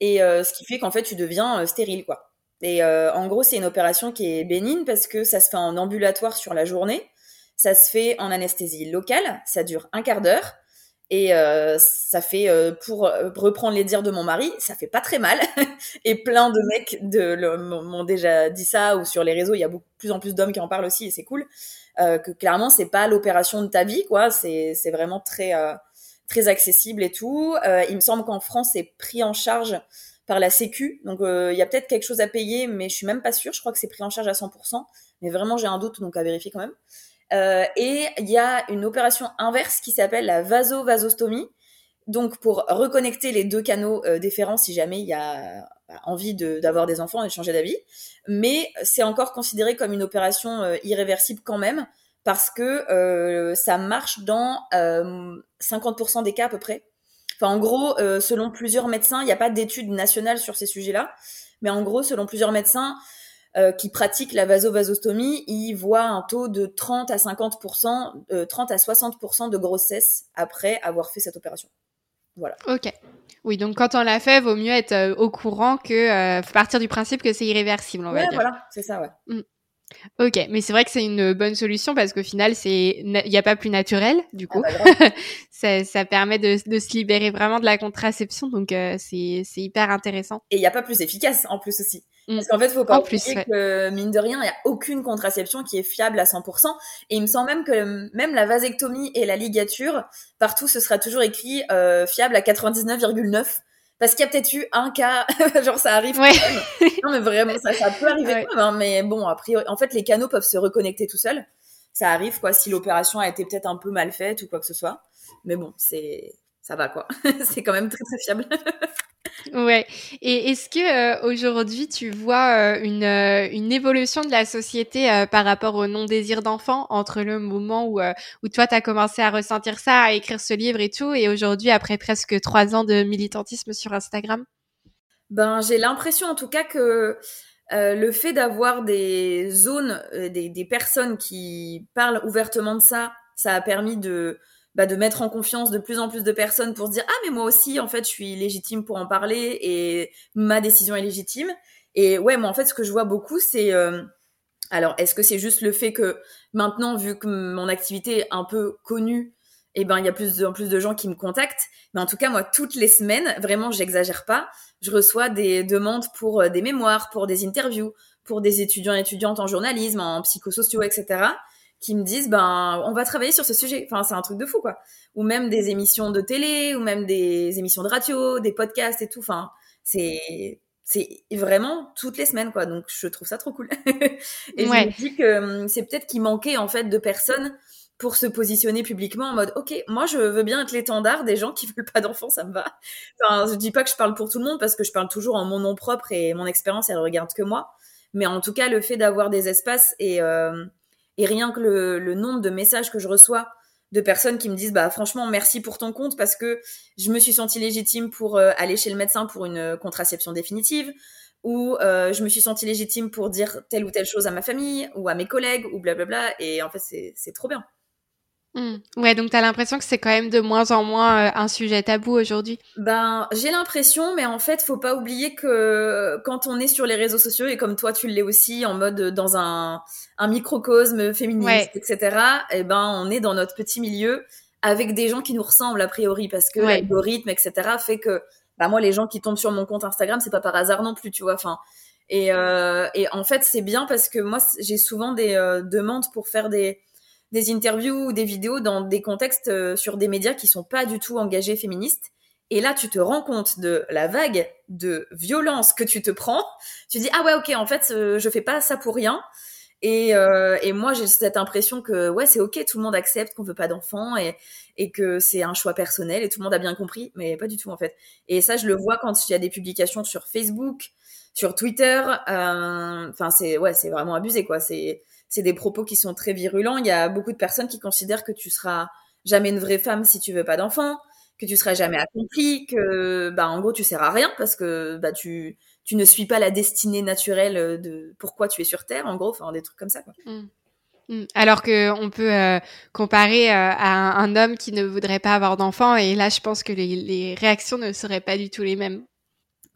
Et ce qui fait qu'en fait, tu deviens stérile, quoi. Et en gros, c'est une opération qui est bénigne parce que ça se fait en ambulatoire sur la journée. Ça se fait en anesthésie locale. Ça dure un quart d'heure. Et euh, ça fait, euh, pour reprendre les dires de mon mari, ça fait pas très mal. et plein de mecs m'ont déjà dit ça, ou sur les réseaux, il y a beaucoup plus en plus d'hommes qui en parlent aussi, et c'est cool. Euh, que clairement, c'est pas l'opération de ta vie, quoi. C'est vraiment très, euh, très accessible et tout. Euh, il me semble qu'en France, c'est pris en charge par la Sécu. Donc, il y a peut-être quelque chose à payer, mais je suis même pas sûre. Je crois que c'est pris en charge à 100%. Mais vraiment, j'ai un doute, donc à vérifier quand même. Euh, et il y a une opération inverse qui s'appelle la vasovasostomie. Donc pour reconnecter les deux canaux euh, déférents si jamais il y a bah, envie d'avoir des enfants et de changer d'avis. Mais c'est encore considéré comme une opération euh, irréversible quand même parce que euh, ça marche dans 50% des cas à peu près. Enfin en gros, selon plusieurs médecins, il n'y a pas d'études nationales sur ces sujets-là, mais en gros, selon plusieurs médecins, euh, qui pratiquent la vasovasostomie, ils voient un taux de 30 à 50%, euh, 30 à 60% de grossesse après avoir fait cette opération. Voilà. Ok. Oui, donc quand on l'a fait, vaut mieux être euh, au courant que euh, partir du principe que c'est irréversible, on ouais, va dire. voilà, c'est ça, ouais. Mm. Ok, mais c'est vrai que c'est une bonne solution parce qu'au final, c'est il n'y a pas plus naturel du coup. Ah bah ça, ça, permet de, de, se libérer vraiment de la contraception, donc euh, c'est hyper intéressant. Et il n'y a pas plus efficace en plus aussi. Parce qu'en fait, faut pas oublier plus, ouais. que mine de rien, il n'y a aucune contraception qui est fiable à 100%. Et il me semble même que même la vasectomie et la ligature, partout, ce sera toujours écrit euh, fiable à 99,9 parce qu'il y a peut-être eu un cas, genre ça arrive. Ouais. non mais vraiment, ça, ça peut arriver ouais. quand même. Hein, mais bon, a priori, en fait, les canaux peuvent se reconnecter tout seuls. Ça arrive quoi, si l'opération a été peut-être un peu mal faite ou quoi que ce soit. Mais bon, c'est, ça va quoi. c'est quand même très très fiable. Ouais. Et est-ce que euh, aujourd'hui tu vois euh, une, euh, une évolution de la société par rapport au non-désir d'enfant entre le moment où, où toi tu as commencé à ressentir ça, à écrire ce livre et tout, et aujourd'hui après presque trois ans de militantisme sur Instagram? Ben j'ai l'impression en tout cas que le fait d'avoir des zones, des, des personnes qui parlent ouvertement de ça, ça a permis de bah, de mettre en confiance de plus en plus de personnes pour se dire ah mais moi aussi en fait je suis légitime pour en parler et ma décision est légitime. Et ouais moi en fait ce que je vois beaucoup c'est euh... alors est-ce que c'est juste le fait que maintenant vu que mon activité est un peu connue et eh ben il y a plus en plus de gens qui me contactent. Mais en tout cas moi toutes les semaines vraiment j'exagère pas. Je reçois des demandes pour euh, des mémoires pour des interviews pour des étudiants et étudiantes en journalisme en psychosociaux etc qui me disent ben on va travailler sur ce sujet. Enfin c'est un truc de fou quoi. Ou même des émissions de télé ou même des émissions de radio, des podcasts et tout. Enfin c'est c'est vraiment toutes les semaines, quoi. Donc, je trouve ça trop cool. et je me dis que hum, c'est peut-être qu'il manquait, en fait, de personnes pour se positionner publiquement en mode, OK, moi, je veux bien être l'étendard des gens qui veulent pas d'enfants, ça me va. Enfin, je dis pas que je parle pour tout le monde parce que je parle toujours en mon nom propre et mon expérience, elle regarde que moi. Mais en tout cas, le fait d'avoir des espaces et, euh, et rien que le, le nombre de messages que je reçois de personnes qui me disent bah franchement merci pour ton compte parce que je me suis sentie légitime pour euh, aller chez le médecin pour une euh, contraception définitive ou euh, je me suis sentie légitime pour dire telle ou telle chose à ma famille ou à mes collègues ou blablabla et en fait c'est trop bien. Mmh. Ouais, donc tu as l'impression que c'est quand même de moins en moins un sujet tabou aujourd'hui. Ben, j'ai l'impression, mais en fait, faut pas oublier que quand on est sur les réseaux sociaux et comme toi tu l'es aussi, en mode dans un, un microcosme féministe, etc. Et eh ben, on est dans notre petit milieu avec des gens qui nous ressemblent a priori parce que l'algorithme, etc. fait que, bah moi, les gens qui tombent sur mon compte Instagram, c'est pas par hasard non plus, tu vois. Enfin, et, euh, et en fait, c'est bien parce que moi, j'ai souvent des euh, demandes pour faire des des interviews ou des vidéos dans des contextes euh, sur des médias qui sont pas du tout engagés féministes. Et là, tu te rends compte de la vague de violence que tu te prends. Tu dis ah ouais ok en fait euh, je fais pas ça pour rien. Et, euh, et moi j'ai cette impression que ouais c'est ok tout le monde accepte qu'on veut pas d'enfants et, et que c'est un choix personnel et tout le monde a bien compris mais pas du tout en fait. Et ça je le vois quand il y a des publications sur Facebook, sur Twitter. Enfin c'est ouais c'est vraiment abusé quoi. C'est c'est des propos qui sont très virulents. Il y a beaucoup de personnes qui considèrent que tu seras jamais une vraie femme si tu veux pas d'enfant, que tu seras jamais accomplie, que bah en gros tu sers à rien parce que bah tu tu ne suis pas la destinée naturelle de pourquoi tu es sur terre en gros, enfin des trucs comme ça quoi. Mmh. Mmh. Alors que on peut euh, comparer euh, à un, homme qui ne voudrait pas avoir d'enfant et là je pense que les, les, réactions ne seraient pas du tout les mêmes.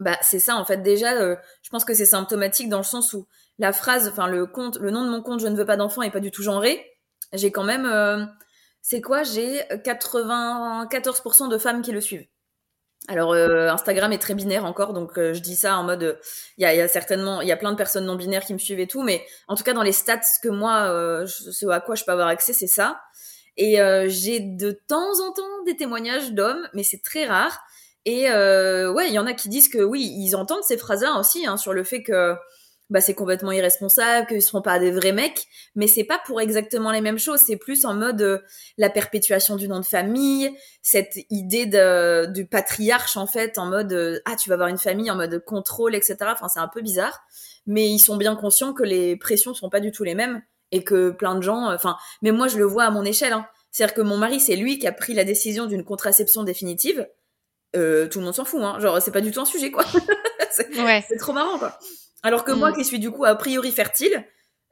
Bah c'est ça en fait déjà euh, je pense que c'est symptomatique dans le sens où la phrase, enfin le compte, le nom de mon compte, je ne veux pas d'enfant, est pas du tout genré. J'ai quand même, euh, c'est quoi? J'ai 94% de femmes qui le suivent. Alors euh, Instagram est très binaire encore, donc euh, je dis ça en mode, il y a, certainement, il y a plein de personnes non binaires qui me suivent et tout, mais en tout cas dans les stats que moi, ce à quoi je peux avoir accès, c'est ça. Et j'ai de temps en temps des témoignages d'hommes, mais c'est très rare. Et ouais, il y en a qui disent que oui, ils entendent ces phrases-là aussi hein, sur le fait que bah c'est complètement irresponsable, qu'ils seront pas des vrais mecs, mais c'est pas pour exactement les mêmes choses, c'est plus en mode euh, la perpétuation du nom de famille, cette idée de, du patriarche en fait, en mode euh, ah tu vas avoir une famille en mode contrôle, etc. Enfin c'est un peu bizarre, mais ils sont bien conscients que les pressions sont pas du tout les mêmes et que plein de gens, euh, enfin, mais moi je le vois à mon échelle, hein. c'est-à-dire que mon mari c'est lui qui a pris la décision d'une contraception définitive. Euh, tout le monde s'en fout, hein. genre c'est pas du tout un sujet quoi. c'est ouais. trop marrant quoi. Alors que moi, mm. qui suis du coup a priori fertile,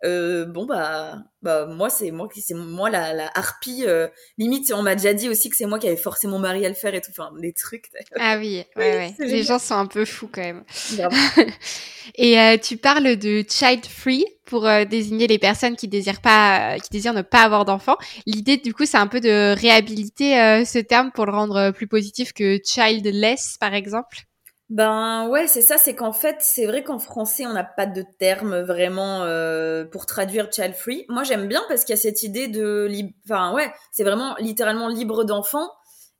euh, bon bah bah moi c'est moi qui c'est moi la, la harpie euh, limite on m'a déjà dit aussi que c'est moi qui avais forcé mon mari à le faire et tout. Enfin des trucs ah oui ouais, ouais. les gens sont un peu fous quand même. Et euh, tu parles de child free pour euh, désigner les personnes qui désirent pas qui désirent ne pas avoir d'enfants. L'idée du coup c'est un peu de réhabiliter euh, ce terme pour le rendre plus positif que childless par exemple ben ouais, c'est ça, c'est qu'en fait, c'est vrai qu'en français, on n'a pas de terme vraiment euh, pour traduire child free. Moi, j'aime bien parce qu'il y a cette idée de, enfin ouais, c'est vraiment littéralement libre d'enfant.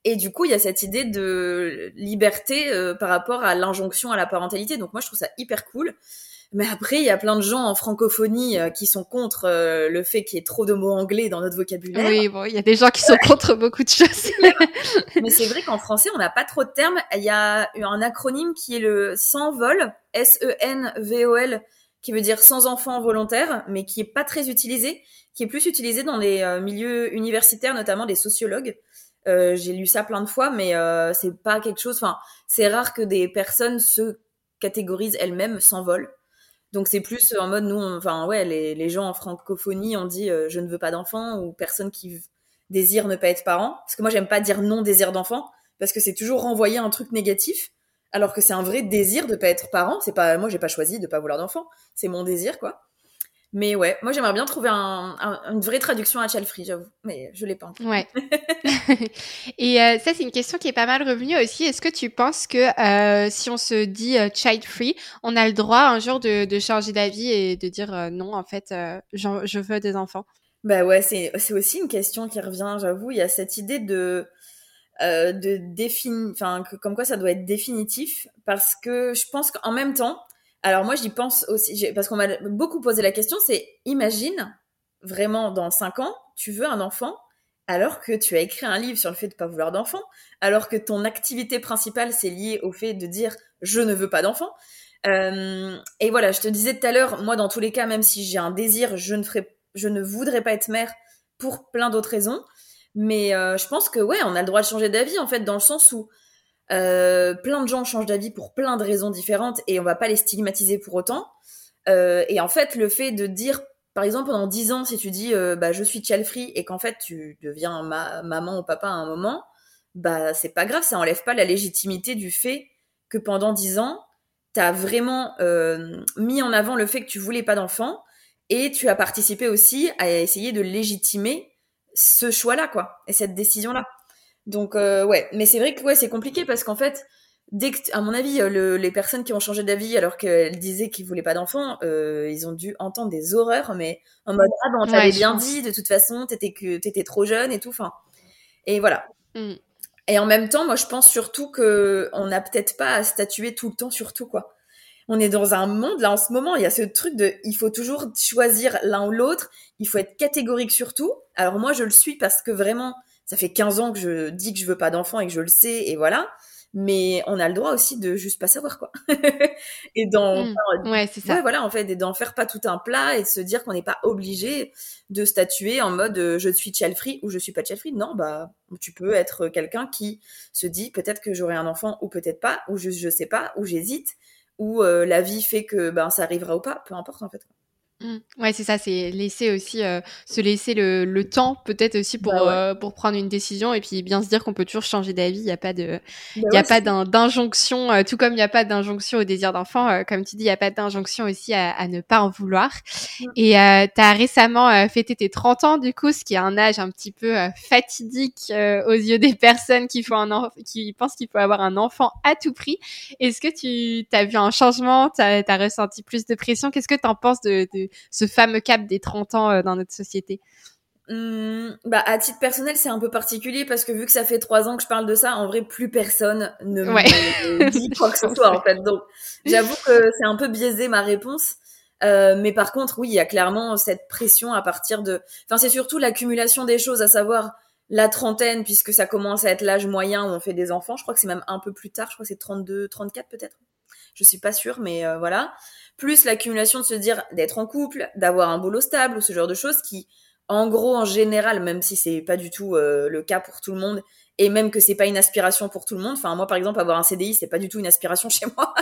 Et du coup, il y a cette idée de liberté euh, par rapport à l'injonction à la parentalité. Donc moi, je trouve ça hyper cool. Mais après, il y a plein de gens en francophonie euh, qui sont contre euh, le fait qu'il y ait trop de mots anglais dans notre vocabulaire. Oui, bon, il y a des gens qui sont contre beaucoup de choses. Mais c'est vrai qu'en français, on n'a pas trop de termes. Il y a un acronyme qui est le sans vol, S-E-N-V-O-L, qui veut dire sans enfants volontaires, mais qui est pas très utilisé, qui est plus utilisé dans les euh, milieux universitaires, notamment des sociologues. Euh, j'ai lu ça plein de fois, mais euh, c'est pas quelque chose. Enfin, c'est rare que des personnes se catégorisent elles-mêmes sans vol. Donc c'est plus en mode nous, enfin ouais, les, gens en francophonie ont dit euh, je ne veux pas d'enfant ou personne qui désire ne pas être parent. Parce que moi j'aime pas dire non désir d'enfant parce que c'est toujours renvoyer un truc négatif alors que c'est un vrai désir de pas être parent. C'est pas moi j'ai pas choisi de pas vouloir d'enfant, c'est mon désir quoi. Mais ouais, moi j'aimerais bien trouver un, une vraie traduction à child free, j'avoue, mais je l'ai pas encore. Ouais. et euh, ça c'est une question qui est pas mal revenue aussi. Est-ce que tu penses que euh, si on se dit euh, child free, on a le droit un jour de, de changer d'avis et de dire non en fait, je veux des enfants? Bah ouais, c'est aussi une question qui revient, j'avoue. Il y a cette idée de de définir, enfin, comme quoi ça doit être définitif, parce que je pense qu'en même temps, alors moi j'y pense aussi, parce qu'on m'a beaucoup posé la question, c'est imagine vraiment dans cinq ans, tu veux un enfant, alors que tu as écrit un livre sur le fait de pas vouloir d'enfant, alors que ton activité principale c'est lié au fait de dire je ne veux pas d'enfant. Euh, et voilà, je te disais tout à l'heure, moi dans tous les cas, même si j'ai un désir, je ne ferai, je ne voudrais pas être mère pour plein d'autres raisons. Mais euh, je pense que ouais, on a le droit de changer d'avis en fait dans le sens où euh, plein de gens changent d'avis pour plein de raisons différentes et on va pas les stigmatiser pour autant. Euh, et en fait, le fait de dire, par exemple, pendant dix ans, si tu dis bah je suis child et qu'en fait tu deviens ma maman ou papa à un moment, bah c'est pas grave, ça enlève pas la légitimité du fait que pendant dix ans, tu as vraiment mis en avant le fait que tu voulais pas d'enfant et tu as participé aussi à essayer de légitimer ce choix-là, quoi, et cette décision-là. Donc, euh, ouais, mais c'est vrai que ouais, c'est compliqué parce qu'en fait, dès que, à mon avis, le, les personnes qui ont changé d'avis alors qu'elles disaient qu'ils voulaient pas d'enfants, euh, ils ont dû entendre des horreurs, mais en mode ah ben on t'avait bien dit, de toute façon, t'étais que t'étais trop jeune et tout, enfin, et voilà. Mm. Et en même temps, moi, je pense surtout que on n'a peut-être pas à statuer tout le temps sur tout, quoi on est dans un monde là en ce moment, il y a ce truc de il faut toujours choisir l'un ou l'autre, il faut être catégorique sur tout. Alors moi je le suis parce que vraiment ça fait 15 ans que je dis que je veux pas d'enfant et que je le sais et voilà. Mais on a le droit aussi de juste pas savoir quoi. et dans mmh. ouais, c'est ça. Ouais, voilà en fait et d'en faire pas tout un plat et de se dire qu'on n'est pas obligé de statuer en mode euh, je suis child free ou je suis pas child free. Non, bah tu peux être quelqu'un qui se dit peut-être que j'aurai un enfant ou peut-être pas ou juste je sais pas ou j'hésite ou euh, la vie fait que ben ça arrivera ou pas, peu importe en fait. Mmh. Ouais, c'est ça, c'est laisser aussi euh, se laisser le, le temps peut-être aussi pour bah euh, pour prendre une décision et puis bien se dire qu'on peut toujours changer d'avis. Il n'y a pas de il bah y a pas d'injonction, euh, tout comme il n'y a pas d'injonction au désir d'enfant, comme tu dis, il n'y a pas d'injonction aussi à, à, ne pas en vouloir. Mmh. Et tu as récemment fêté tes 30 ans du coup, ce qui est un âge un petit peu fatidique aux yeux des personnes qui font un qui pensent qu'il faut avoir un enfant à tout prix. Est-ce que tu as vu un changement, tu as, ressenti plus de pression? Qu'est-ce que tu en penses de, de ce fameux cap des 30 ans euh, dans notre société mmh, bah, à titre personnel, c'est un peu particulier parce que vu que ça fait trois ans que je parle de ça, en vrai, plus personne ne me dit quoi que ce soit, en fait. Donc, j'avoue que c'est un peu biaisé ma réponse. Euh, mais par contre, oui, il y a clairement cette pression à partir de. Enfin, c'est surtout l'accumulation des choses, à savoir la trentaine, puisque ça commence à être l'âge moyen où on fait des enfants. Je crois que c'est même un peu plus tard. Je crois que c'est 32, 34 peut-être. Je suis pas sûre, mais euh, voilà plus l'accumulation de se dire d'être en couple, d'avoir un boulot stable ou ce genre de choses qui, en gros, en général, même si c'est pas du tout euh, le cas pour tout le monde, et même que c'est pas une aspiration pour tout le monde. Enfin, moi, par exemple, avoir un CDI, c'est pas du tout une aspiration chez moi.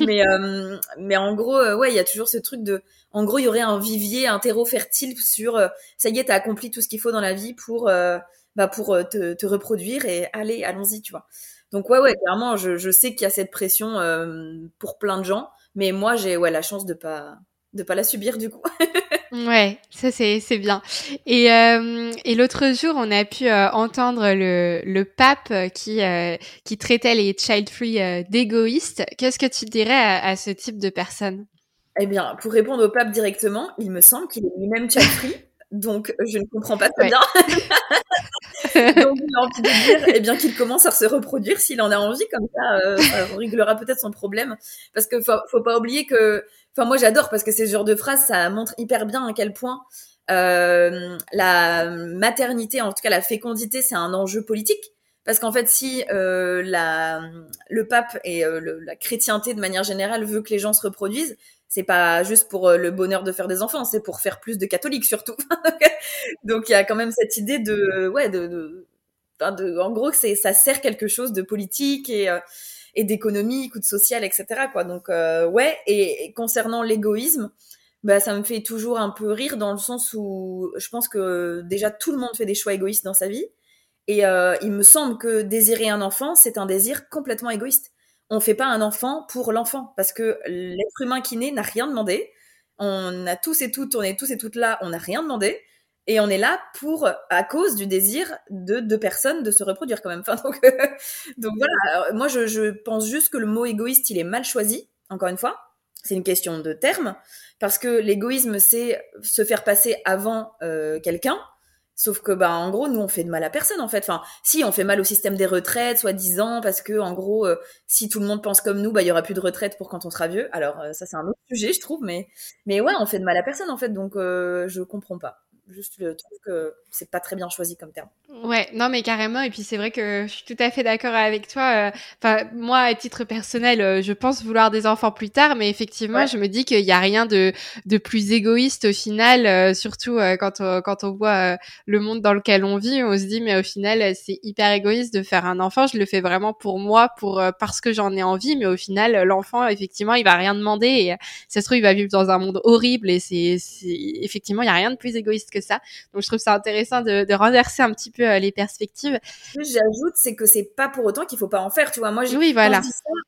mais, euh, mais en gros, euh, ouais, il y a toujours ce truc de, en gros, il y aurait un vivier, un terreau fertile sur, ça y est, t'as accompli tout ce qu'il faut dans la vie pour, bah, pour te, te, reproduire et allez, allons-y, tu vois. Donc ouais, ouais, clairement, je, je sais qu'il y a cette pression pour plein de gens. Mais moi, j'ai ouais, la chance de pas de pas la subir du coup. ouais, ça c'est c'est bien. Et euh, et l'autre jour, on a pu euh, entendre le le pape qui euh, qui traitait les child free euh, d'égoïstes. Qu'est-ce que tu dirais à, à, ce type de personnes Eh bien, pour répondre au pape directement, il me semble qu'il est lui-même child free. Donc je ne comprends pas très bien. Donc, a envie de dire, eh bien, qu'il commence à se reproduire s'il en a envie, comme ça, euh, ça réglera peut-être son problème. Parce que faut, faut pas oublier que, enfin, moi, j'adore parce que ces genres de phrases, ça montre hyper bien à quel point euh, la maternité, en tout cas la fécondité, c'est un enjeu politique. Parce qu'en fait, si euh, la, le pape et euh, la chrétienté de manière générale veut que les gens se reproduisent, c'est pas juste pour euh, le bonheur de faire des enfants, c'est pour faire plus de catholiques surtout. Donc il y a quand même cette idée de ouais de, de, de en gros c'est ça sert quelque chose de politique et euh, et d'économique ou de social etc quoi. Donc euh, ouais et, concernant l'égoïsme, bah ça me fait toujours un peu rire dans le sens où je pense que déjà tout le monde fait des choix égoïstes dans sa vie et il me semble que désirer un enfant c'est un désir complètement égoïste on fait pas un enfant pour l'enfant parce que l'être humain qui naît n'a rien demandé. On a tous et toutes, on est tous et toutes là, on n'a rien demandé. Et on est là pour, à cause du désir de deux personnes de se reproduire quand même. Enfin, donc, donc voilà, moi je, je, pense juste que le mot égoïste, il est mal choisi, encore une fois. C'est une question de terme, parce que l'égoïsme, c'est se faire passer avant euh, quelqu'un. Sauf que, bah, en gros, nous, on fait de mal à personne, en fait. Enfin, si, on fait mal au système des retraites, soi-disant, parce que, en gros, euh, si tout le monde pense comme nous, bah, il y aura plus de retraite pour quand on sera vieux. Alors, euh, ça, c'est un autre sujet, je trouve, mais, mais ouais, on fait de mal à personne, en fait, donc, euh, je comprends pas. Juste, je trouve que c'est pas très bien choisi comme terme. Ouais, non, mais carrément. Et puis, c'est vrai que je suis tout à fait d'accord avec toi. Enfin, moi, à titre personnel, je pense vouloir des enfants plus tard, mais effectivement, je me dis qu'il y a rien de, de plus égoïste au final, surtout quand, on, quand on voit le monde dans lequel on vit. On se dit, mais au final, c'est hyper égoïste de faire un enfant. Je le fais vraiment pour moi, pour parce que j'en ai envie, mais au final, l'enfant, effectivement, il va rien demander et ça se trouve, il va vivre dans un monde horrible et c'est, effectivement, il y a rien de plus égoïste que ça. Donc je trouve ça intéressant de, renverser un petit peu euh, les perspectives. J'ajoute, c'est que c'est pas pour autant qu'il faut pas en faire. Tu vois, moi, oui, voilà.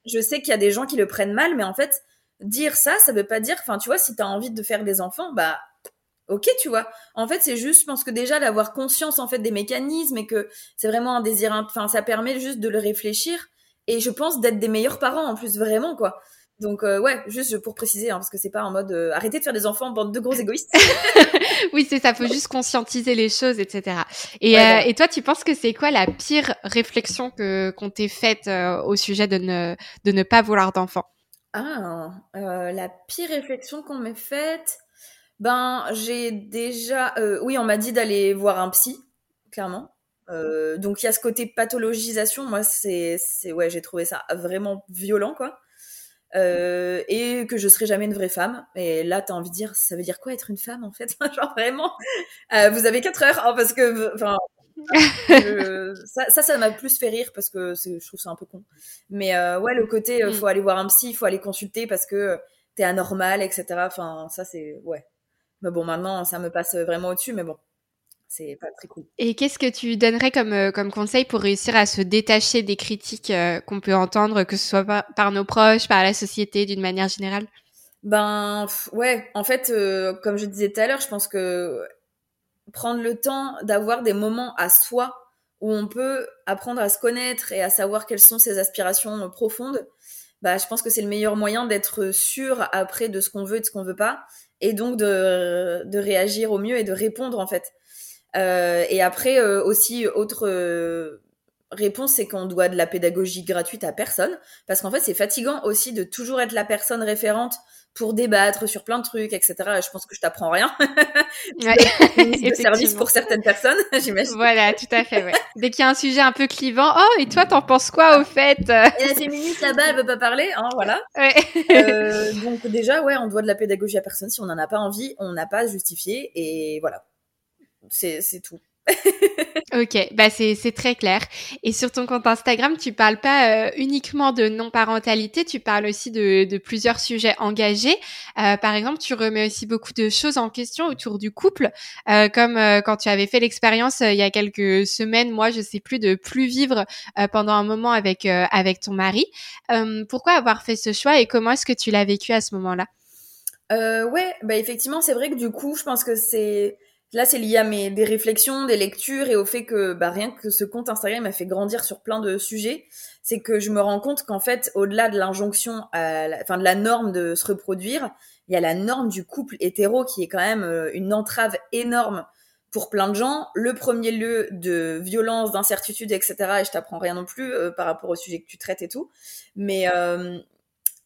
je, sais qu'il y a des gens qui le prennent mal, mais en fait, dire ça, ça veut pas dire. Enfin, tu vois, si tu as envie de faire des enfants, bah ok, tu vois. En fait, c'est juste, je pense que déjà d'avoir conscience en fait des mécanismes et que c'est vraiment un désir. Enfin, ça permet juste de le réfléchir et je pense d'être des meilleurs parents en plus vraiment quoi. Donc euh, ouais, juste pour préciser, hein, parce que c'est pas en mode euh, arrêtez de faire des enfants, bande de gros égoïstes. oui, c'est ça, faut juste conscientiser les choses, etc. Et, euh, et toi, tu penses que c'est quoi la pire réflexion que qu'on t'ait faite au sujet de ne de ne pas vouloir d'enfants? Ah, la pire réflexion qu'on m'ait faite, ben j'ai déjà, oui, on m'a dit d'aller voir un psy, clairement. donc il y a ce côté pathologisation, moi c'est c'est ouais, j'ai trouvé ça vraiment violent quoi. Euh, et que je serai jamais une vraie femme. Et là, t'as envie de dire, ça veut dire quoi être une femme en fait? Genre vraiment, euh, vous avez quatre heures hein, parce que, enfin, ça, ça, m'a plus fait rire parce que je trouve ça un peu con. Mais euh, ouais, le côté, euh, mm. faut aller voir un psy, faut aller consulter parce que t'es anormal, etc. Enfin, ça c'est ouais. Mais bon, maintenant, ça me passe vraiment au-dessus, mais bon c'est pas très cool. Et qu'est-ce que tu donnerais comme, euh, comme conseil pour réussir à se détacher des critiques euh, qu'on peut entendre, que ce soit par, nos proches, par la société d'une manière générale? Ben ouais, en fait, euh, comme je disais tout à l'heure, je pense que prendre le temps d'avoir des moments à soi où on peut apprendre à se connaître et à savoir quelles sont ses aspirations profondes, bah, je pense que c'est le meilleur moyen d'être sûr après de ce qu'on veut et de ce qu'on veut pas, et donc de, de réagir au mieux et de répondre en fait. Euh, et après euh, aussi autre euh, réponse, c'est qu'on doit de la pédagogie gratuite à personne, parce qu'en fait c'est fatigant aussi de toujours être la personne référente pour débattre sur plein de trucs, etc. Et je pense que je t'apprends rien. ouais. de service pour certaines personnes, j'imagine. Voilà, tout à fait. Ouais. Dès qu'il y a un sujet un peu clivant, oh et toi t'en penses quoi au fait? Et la féministe là-bas, elle veut pas parler, hein, voilà. Ouais. euh, donc déjà, ouais, on doit de la pédagogie à personne. Si on n'en a pas envie, on n'a pas à justifier, et voilà c'est tout. ok, bah c'est très clair. Et sur ton compte Instagram, tu parles pas euh, uniquement de non-parentalité, tu parles aussi de, de plusieurs sujets engagés. Euh, par exemple, tu remets aussi beaucoup de choses en question autour du couple, euh, comme quand tu avais fait l'expérience il y a quelques semaines, moi je sais plus, de plus vivre pendant un moment avec avec ton mari. pourquoi avoir fait ce choix et comment est-ce que tu l'as vécu à ce moment-là? Ouais, bah effectivement, c'est vrai que du coup, je pense que c'est Là, c'est lié à mes des réflexions, des lectures et au fait que bah, rien que ce compte Instagram m'a fait grandir sur plein de sujets. C'est que je me rends compte qu'en fait, au-delà de l'injonction, enfin de la norme de se reproduire, il y a la norme du couple hétéro qui est quand même euh, une entrave énorme pour plein de gens. Le premier lieu de violence, d'incertitude, etc. Et je t'apprends rien non plus euh, par rapport au sujet que tu traites et tout. Mais euh,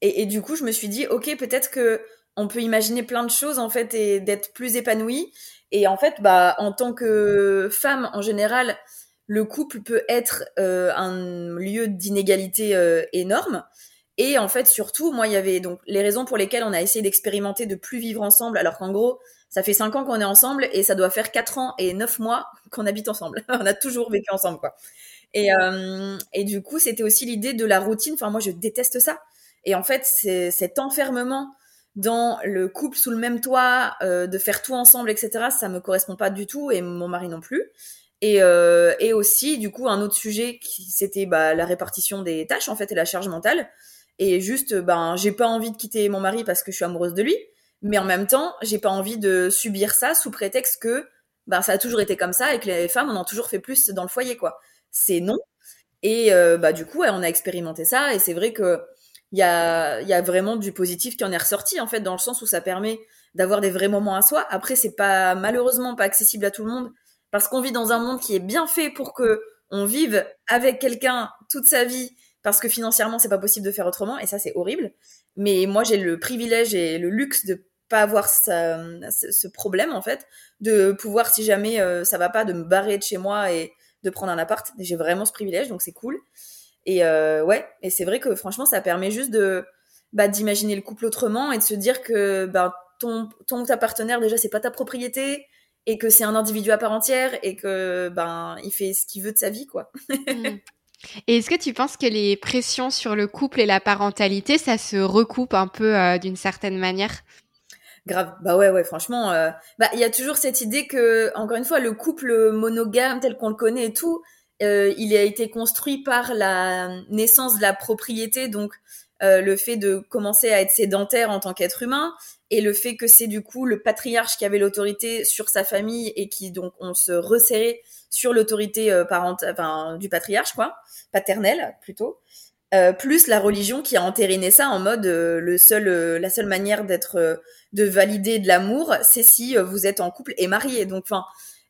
et, et, du coup, je me suis dit, ok, peut-être que on peut imaginer plein de choses en fait et d'être plus épanoui et en fait, bah, en tant que femme, en général, le couple peut être euh, un lieu d'inégalité euh, énorme. Et en fait, surtout, moi, il y avait donc les raisons pour lesquelles on a essayé d'expérimenter de plus vivre ensemble, alors qu'en gros, ça fait cinq ans qu'on est ensemble et ça doit faire quatre ans et neuf mois qu'on habite ensemble. on a toujours vécu ensemble, quoi. Et, euh, et du coup, c'était aussi l'idée de la routine. Enfin, moi, je déteste ça. Et en fait, cet enfermement dans le couple sous le même toit, euh, de faire tout ensemble, etc. Ça me correspond pas du tout et mon mari non plus. Et, euh, et aussi, du coup, un autre sujet qui c'était bah, la répartition des tâches en fait et la charge mentale. Et juste, ben, j'ai pas envie de quitter mon mari parce que je suis amoureuse de lui, mais en même temps, j'ai pas envie de subir ça sous prétexte que ben ça a toujours été comme ça et que les femmes on a toujours fait plus dans le foyer quoi. C'est non. Et euh, bah du coup, on a expérimenté ça et c'est vrai que il y a, y a vraiment du positif qui en est ressorti en fait dans le sens où ça permet d'avoir des vrais moments à soi. Après, c'est pas malheureusement pas accessible à tout le monde parce qu'on vit dans un monde qui est bien fait pour que on vive avec quelqu'un toute sa vie parce que financièrement c'est pas possible de faire autrement et ça c'est horrible. Mais moi j'ai le privilège et le luxe de pas avoir ce problème en fait, de pouvoir si jamais euh, ça va pas de me barrer de chez moi et de prendre un appart. J'ai vraiment ce privilège donc c'est cool. Et euh, ouais, et c'est vrai que franchement ça permet juste de bah, d'imaginer le couple autrement et de se dire que bah, ton ton ta partenaire déjà c'est pas ta propriété et que c'est un individu à part entière et que ben il fait ce qu'il veut de sa vie quoi. Mmh. Et est-ce que tu penses que les pressions sur le couple et la parentalité, ça se recoupe un peu euh, d'une certaine manière? Grave, bah ouais, ouais, franchement, euh, bah il y a toujours cette idée que, encore une fois, le couple monogame tel qu'on le connaît et tout, euh, il a été construit par la naissance de la propriété, donc le fait de commencer à être sédentaire en tant qu'être humain, et le fait que c'est du coup le patriarche qui avait l'autorité sur sa famille et qui donc on se resserrait sur l'autorité euh, parentale, enfin, du patriarche, quoi, paternel plutôt. Euh, plus la religion qui a entériné ça en mode euh, le seul, la seule manière d'être, de valider de l'amour, c'est si vous êtes en couple et marié. Donc, enfin,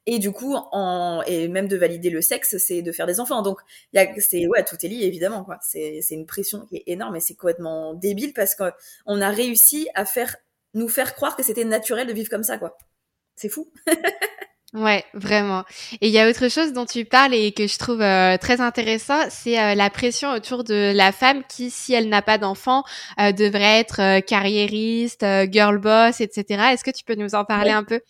et du coup, en, et même de valider le sexe, c'est de faire des enfants. Donc, il y a, c'est, ouais, tout est lié, évidemment, quoi. C'est, c'est une pression qui est énorme et c'est complètement débile parce qu'on a réussi à faire, nous faire croire que c'était naturel de vivre comme ça, quoi. C'est fou. Ouais, vraiment. Et il y a autre chose dont tu parles et que je trouve euh, très intéressant, c'est euh, la pression autour de la femme qui, si elle n'a pas d'enfant, euh, devrait être carriériste, girl boss, etc. Est-ce que tu peux nous en parler un peu?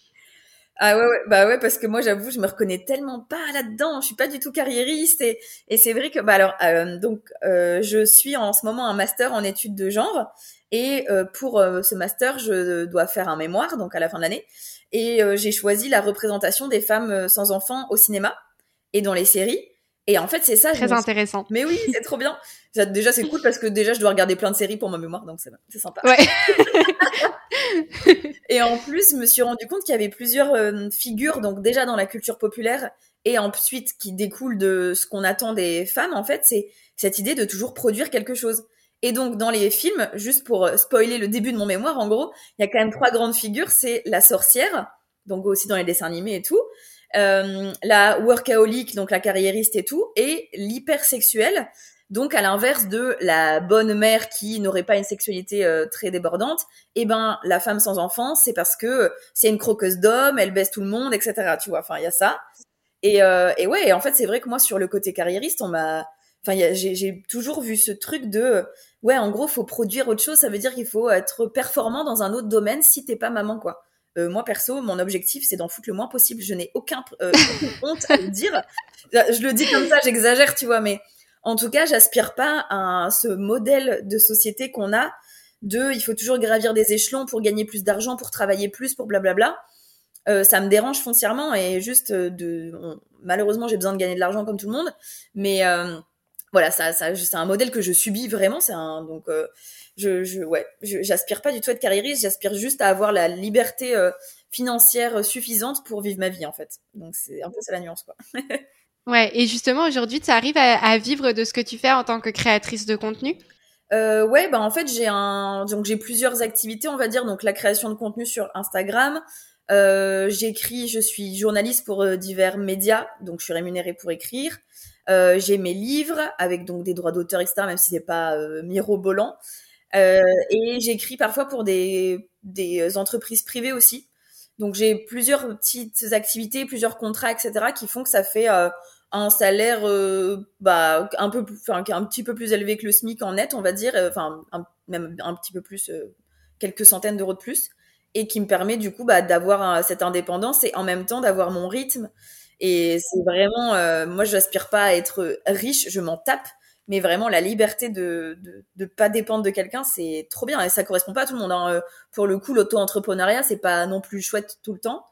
Ah ouais, bah ouais, parce que moi j'avoue, je me reconnais tellement pas là-dedans. Je suis pas du tout carriériste et, et c'est vrai que bah alors donc je suis en ce moment un master en études de genre et pour ce master je dois faire un mémoire donc à la fin de l'année et euh, j'ai choisi la représentation des femmes euh, sans enfants au cinéma et dans les séries. Et en fait, c'est ça. Très intéressant. Mais oui, c'est trop bien. Déjà, c'est cool parce que déjà, je dois regarder plein de séries pour ma mémoire, donc c'est sympa. Ouais. et en plus, je me suis rendu compte qu'il y avait plusieurs euh, figures, donc déjà dans la culture populaire, et ensuite qui découlent de ce qu'on attend des femmes. En fait, c'est cette idée de toujours produire quelque chose. Et donc dans les films, juste pour euh, spoiler le début de mon mémoire, en gros, il y a quand même trois grandes figures. C'est la sorcière, donc aussi dans les dessins animés et tout, euh, la workaholic, donc la carriériste et tout, et l'hypersexuelle, donc à l'inverse de la bonne mère qui n'aurait pas une sexualité euh, très débordante, et eh ben la femme sans enfant, c'est parce que c'est une croqueuse d'hommes, elle baisse tout le monde, etc. Tu vois, enfin il y a ça. Et, euh, et ouais, en fait c'est vrai que moi sur le côté carriériste, on m'a Enfin, j'ai toujours vu ce truc de, ouais, en gros, faut produire autre chose. Ça veut dire qu'il faut être performant dans un autre domaine si t'es pas maman, quoi. Euh, moi perso, mon objectif c'est d'en foutre le moins possible. Je n'ai aucun euh, honte à le dire. Je le dis comme ça, j'exagère, tu vois, mais en tout cas, j'aspire pas à ce modèle de société qu'on a de il faut toujours gravir des échelons pour gagner plus d'argent, pour travailler plus, pour blablabla. Euh, ça me dérange foncièrement et juste de malheureusement j'ai besoin de gagner de l'argent comme tout le monde, mais voilà, ça, c'est un modèle que je subis vraiment. C'est donc je, je ouais, j'aspire pas du tout à être carriériste. J'aspire juste à avoir la liberté euh, financière suffisante pour vivre ma vie en fait. Donc c'est un peu ça la nuance quoi. ouais, et justement aujourd'hui, tu arrives à, vivre de ce que tu fais en tant que créatrice de contenu? Euh, ouais, bah en fait j'ai un donc j'ai plusieurs activités, on va dire donc la création de contenu sur Instagram. Euh, j'écris, je suis journaliste pour divers médias, donc je suis rémunérée pour écrire. Euh, j'ai mes livres avec donc des droits d'auteur, etc., même si c'est pas euh, mirobolant. Euh, et j'écris parfois pour des, des entreprises privées aussi. Donc j'ai plusieurs petites activités, plusieurs contrats, etc., qui font que ça fait euh, un salaire euh, bah, un peu, enfin un petit peu plus élevé que le SMIC en net, on va dire, enfin même un petit peu plus, quelques centaines d'euros de plus, et qui me permet du coup bah, d'avoir cette indépendance et en même temps d'avoir mon rythme et c'est vraiment, euh, moi, je n'aspire pas à être riche, je m'en tape, mais vraiment la liberté de de, pas dépendre de quelqu'un, c'est trop bien et ça correspond pas à tout le monde. Hein. Euh, pour le coup, l'auto-entrepreneuriat, c'est pas non plus chouette tout le temps.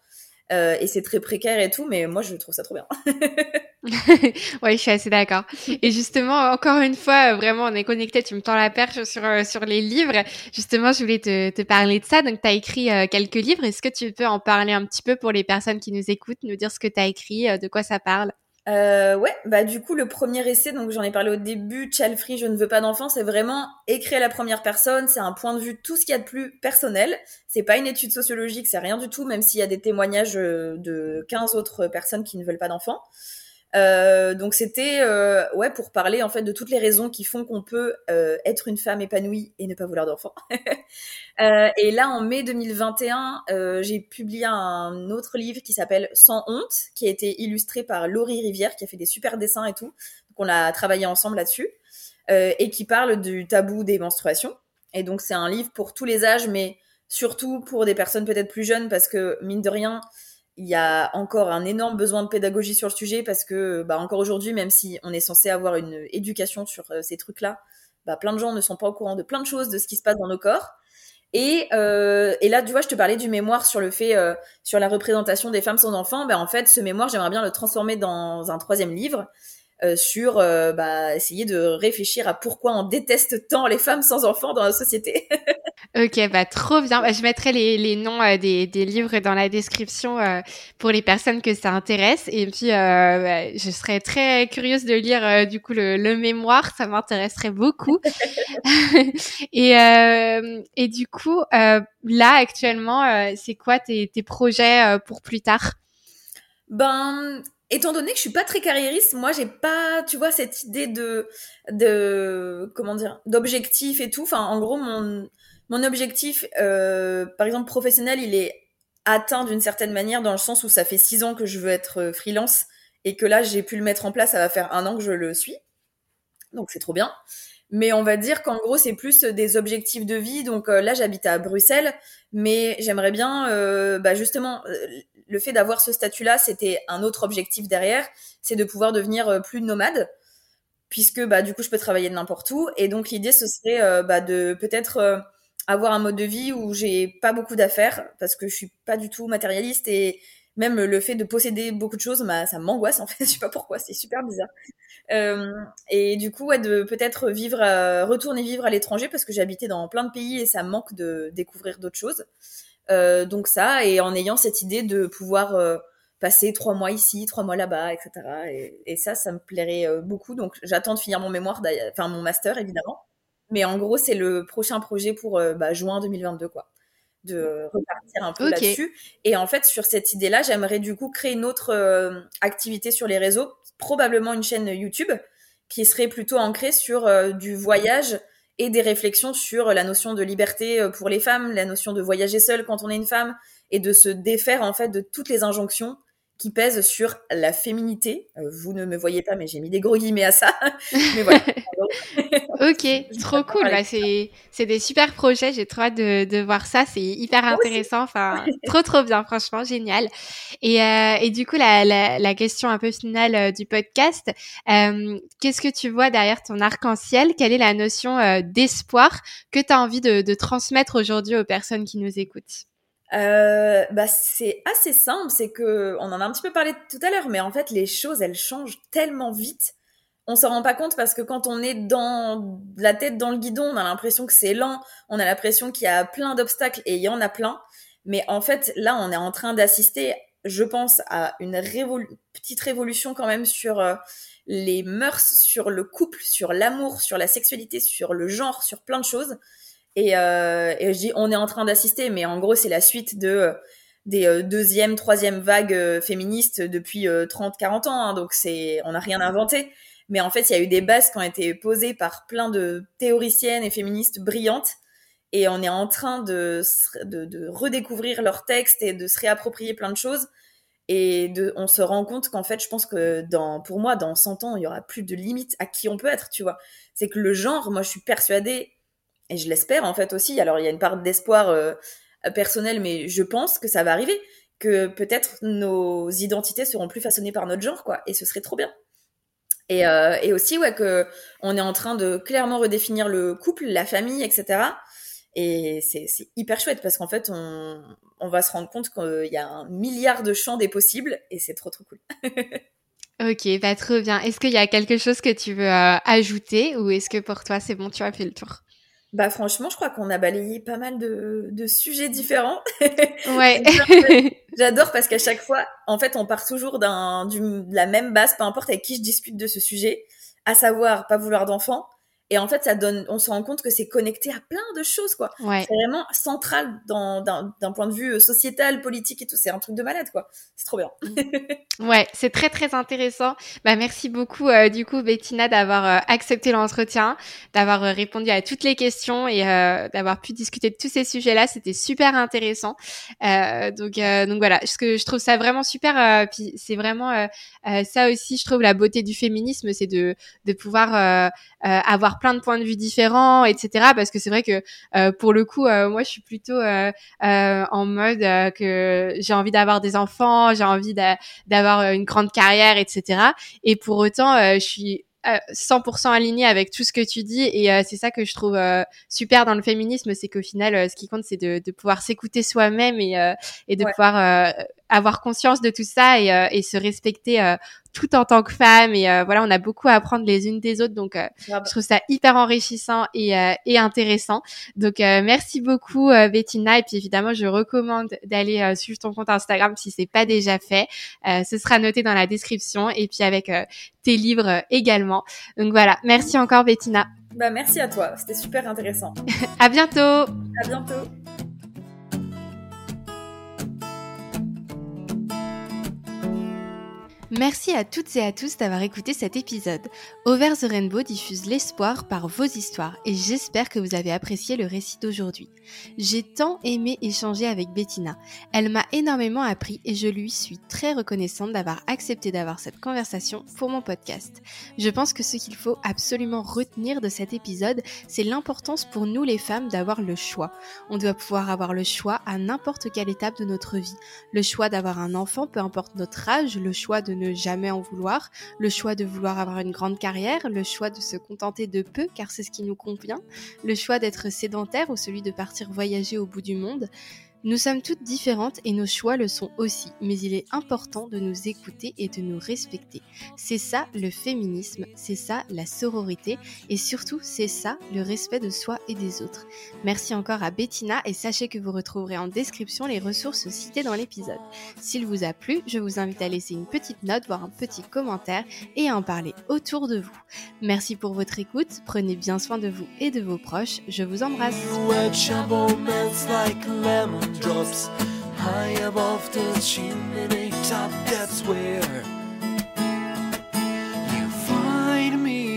Euh, et c'est très précaire et tout, mais moi je trouve ça trop bien. ouais, je suis assez d'accord. Et justement, encore une fois, vraiment, on est connecté. Tu me tends la perche sur euh, sur les livres. Justement, je voulais te, te parler de ça. Donc, tu as écrit euh, quelques livres. Est-ce que tu peux en parler un petit peu pour les personnes qui nous écoutent, nous dire ce que tu as écrit, de quoi ça parle? Euh, ouais, bah du coup le premier essai, donc j'en ai parlé au début, Child je ne veux pas d'enfant, c'est vraiment écrit à la première personne, c'est un point de vue tout ce qu'il y a de plus personnel. C'est pas une étude sociologique, c'est rien du tout, même s'il y a des témoignages euh, de 15 autres personnes qui ne veulent pas d'enfants. Euh, donc c'était euh, ouais pour parler en fait de toutes les raisons qui font qu'on peut euh, être une femme épanouie et ne pas vouloir d'enfants. Euh, et là en mai 2021, euh, j'ai publié un autre livre qui s'appelle Sans honte, qui a été illustré par Laurie Rivière, qui a fait des super dessins et tout. Donc on a travaillé ensemble là-dessus et qui parle du tabou des menstruations. Et donc c'est un livre pour tous les âges, mais surtout pour des personnes peut-être plus jeunes parce que mine de rien il y a encore un énorme besoin de pédagogie sur le sujet parce que, bah, encore aujourd'hui, même si on est censé avoir une éducation sur euh, ces trucs-là, bah, plein de gens ne sont pas au courant de plein de choses, de ce qui se passe dans nos corps. Et, euh, et là, tu vois, je te parlais du mémoire sur le fait, euh, sur la représentation des femmes sans enfants. Ben, en fait, ce mémoire, j'aimerais bien le transformer dans un troisième livre euh, sur euh, bah, essayer de réfléchir à pourquoi on déteste tant les femmes sans enfants dans la société. ok, bah trop bien. Bah, je mettrai les, les noms euh, des, des, livres dans la description pour les personnes que ça intéresse. Et puis, bah, je serais très curieuse de lire du coup le, le mémoire. Ça m'intéresserait beaucoup. et, et du coup, là actuellement, c'est quoi tes, tes projets pour plus tard? Ben, étant donné que je suis pas très carriériste, moi j'ai pas, tu vois, cette idée de, de, d'objectif et tout. Enfin, en gros, mon, mon objectif, euh, par exemple professionnel, il est atteint d'une certaine manière dans le sens où ça fait six ans que je veux être euh, freelance et que là j'ai pu le mettre en place. Ça va faire un an que je le suis, donc c'est trop bien. Mais on va dire qu'en gros, c'est plus des objectifs de vie. Donc euh, là, j'habite à Bruxelles, mais j'aimerais bien, euh, bah justement, euh, le fait d'avoir ce statut-là, c'était un autre objectif derrière, c'est de pouvoir devenir euh, plus nomade, puisque bah du coup je peux travailler de n'importe où. Et donc l'idée ce serait euh, bah, de peut-être euh, avoir un mode de vie où j'ai pas beaucoup d'affaires, parce que je suis pas du tout matérialiste et même le fait de posséder beaucoup de choses, bah, ça m'angoisse en fait, je sais pas pourquoi, c'est super bizarre. Euh, et du coup, ouais, de peut-être vivre, retourner vivre à l'étranger parce que j'ai habité dans plein de pays et ça me manque de découvrir d'autres choses. Euh, donc ça, et en ayant cette idée de pouvoir euh, passer trois mois ici, trois mois là-bas, etc. Et, ça, ça me plairait euh, beaucoup. Donc j'attends de finir mon mémoire, enfin mon master évidemment. Mais en gros, c'est le prochain projet pour bah, juin 2022, quoi de repartir un peu okay. là-dessus. Et en fait, sur cette idée-là, j'aimerais du coup créer une autre euh, activité sur les réseaux, probablement une chaîne YouTube, qui serait plutôt ancrée sur euh, du voyage et des réflexions sur la notion de liberté euh, pour les femmes, la notion de voyager seule quand on est une femme, et de se défaire en fait de toutes les injonctions qui pèse sur la féminité. Euh, vous ne me voyez pas, mais j'ai mis des gros guillemets à ça. mais voilà. ok, trop cool. Bah, c'est, des super projets. J'ai trop hâte de, de voir ça. C'est hyper intéressant. Enfin, trop, trop bien. Franchement, génial. Et, euh, et du coup, la, la, la, question un peu finale euh, du podcast. Euh, qu'est-ce que tu vois derrière ton arc-en-ciel? Quelle est la notion d'espoir que tu as envie de, de transmettre aujourd'hui aux personnes qui nous écoutent? Euh, bah c'est assez simple, c'est que on en a un petit peu parlé tout à l'heure, mais en fait les choses elles changent tellement vite, on s'en rend pas compte parce que quand on est dans la tête dans le guidon, on a l'impression que c'est lent, on a l'impression qu'il y a plein d'obstacles et il y en a plein, mais en fait là on est en train d'assister, je pense, à une révol petite révolution quand même sur euh, les mœurs, sur le couple, sur l'amour, sur la sexualité, sur le genre, sur plein de choses. Et, euh, et je dis on est en train d'assister, mais en gros c'est la suite de des euh, deuxième, troisième vagues euh, féministes depuis euh, 30-40 ans. Hein, donc c'est on n'a rien inventé. Mais en fait, il y a eu des bases qui ont été posées par plein de théoriciennes et féministes brillantes. Et on est en train de, de, de redécouvrir leurs textes et de se réapproprier plein de choses. Et de, on se rend compte qu'en fait, je pense que dans, pour moi, dans 100 ans, il y aura plus de limite à qui on peut être, tu vois. C'est que le genre, moi, je suis persuadée, et je l'espère en fait aussi. Alors il y a une part d'espoir euh, personnel, mais je pense que ça va arriver, que peut-être nos identités seront plus façonnées par notre genre, quoi, et ce serait trop bien. Et, euh, et aussi ouais que on est en train de clairement redéfinir le couple, la famille, etc. Et c'est hyper chouette parce qu'en fait on, on va se rendre compte qu'il y a un milliard de champs des possibles et c'est trop trop cool. Ok, bah trop bien. Est-ce qu'il y a quelque chose que tu veux euh, ajouter ou est-ce que pour toi c'est bon, tu as fait le tour? Bah franchement, je crois qu'on a balayé pas mal de, de sujets différents. Ouais. J'adore parce qu'à chaque fois, en fait, on part toujours d'un, de la même base, peu importe avec qui je discute de ce sujet, à savoir pas vouloir d'enfants, et en fait, ça donne, on se rend compte que c'est connecté à plein de choses, quoi. Ouais. C'est vraiment central dans, d'un point de vue euh, sociétal, politique et tout. C'est un truc de malade, quoi. C'est trop bien. ouais, c'est très très intéressant. Bah merci beaucoup euh, du coup Bettina d'avoir euh, accepté l'entretien, d'avoir répondu à toutes les questions et d'avoir pu discuter de tous ces sujets-là. C'était super intéressant. donc donc voilà, ce que je trouve ça vraiment super. puis c'est vraiment ça aussi, je trouve la beauté du féminisme, c'est de de pouvoir avoir plein de points de vue différents, etc. Parce que c'est vrai que euh, pour le coup, euh, moi, je suis plutôt euh, en mode que j'ai envie d'avoir des enfants, j'ai envie d'avoir une grande carrière, etc. Et pour autant, je suis 100% aligné avec tout ce que tu dis et c'est ça que je trouve super dans le féminisme, c'est qu'au final, ce qui compte, c'est de, de, pouvoir s'écouter soi-même et, et de pouvoir avoir conscience de tout ça et, et se respecter tout en tant que femme. Et euh, voilà on a beaucoup à apprendre les unes des autres. Donc euh, je trouve ça hyper enrichissant et, euh, et intéressant. Donc merci beaucoup Bettina. Et puis évidemment je recommande d'aller suivre ton compte Instagram si c'est pas déjà fait. Ce sera noté dans la description et puis avec tes livres également. Donc voilà. Merci encore Bettina. Bah merci à toi. C'était super intéressant. À bientôt. À bientôt Merci à toutes et à tous d'avoir écouté cet épisode. Over the Rainbow diffuse l'espoir par vos histoires et j'espère que vous avez apprécié le récit d'aujourd'hui. J'ai tant aimé échanger avec Bettina. Elle m'a énormément appris et je lui suis très reconnaissante d'avoir accepté d'avoir cette conversation pour mon podcast. Je pense que ce qu'il faut absolument retenir de cet épisode, c'est l'importance pour nous les femmes d'avoir le choix. On doit pouvoir avoir le choix à n'importe quelle étape de notre vie. Le choix d'avoir un enfant, peu importe notre âge, le choix de jamais en vouloir, le choix de vouloir avoir une grande carrière, le choix de se contenter de peu car c'est ce qui nous convient, le choix d'être sédentaire ou celui de partir voyager au bout du monde. Nous sommes toutes différentes et nos choix le sont aussi, mais il est important de nous écouter et de nous respecter. C'est ça le féminisme, c'est ça la sororité et surtout c'est ça le respect de soi et des autres. Merci encore à Bettina et sachez que vous retrouverez en description les ressources citées dans l'épisode. S'il vous a plu, je vous invite à laisser une petite note, voire un petit commentaire et à en parler autour de vous. Merci pour votre écoute, prenez bien soin de vous et de vos proches, je vous embrasse. drops high above the chimney top. That's where you find me.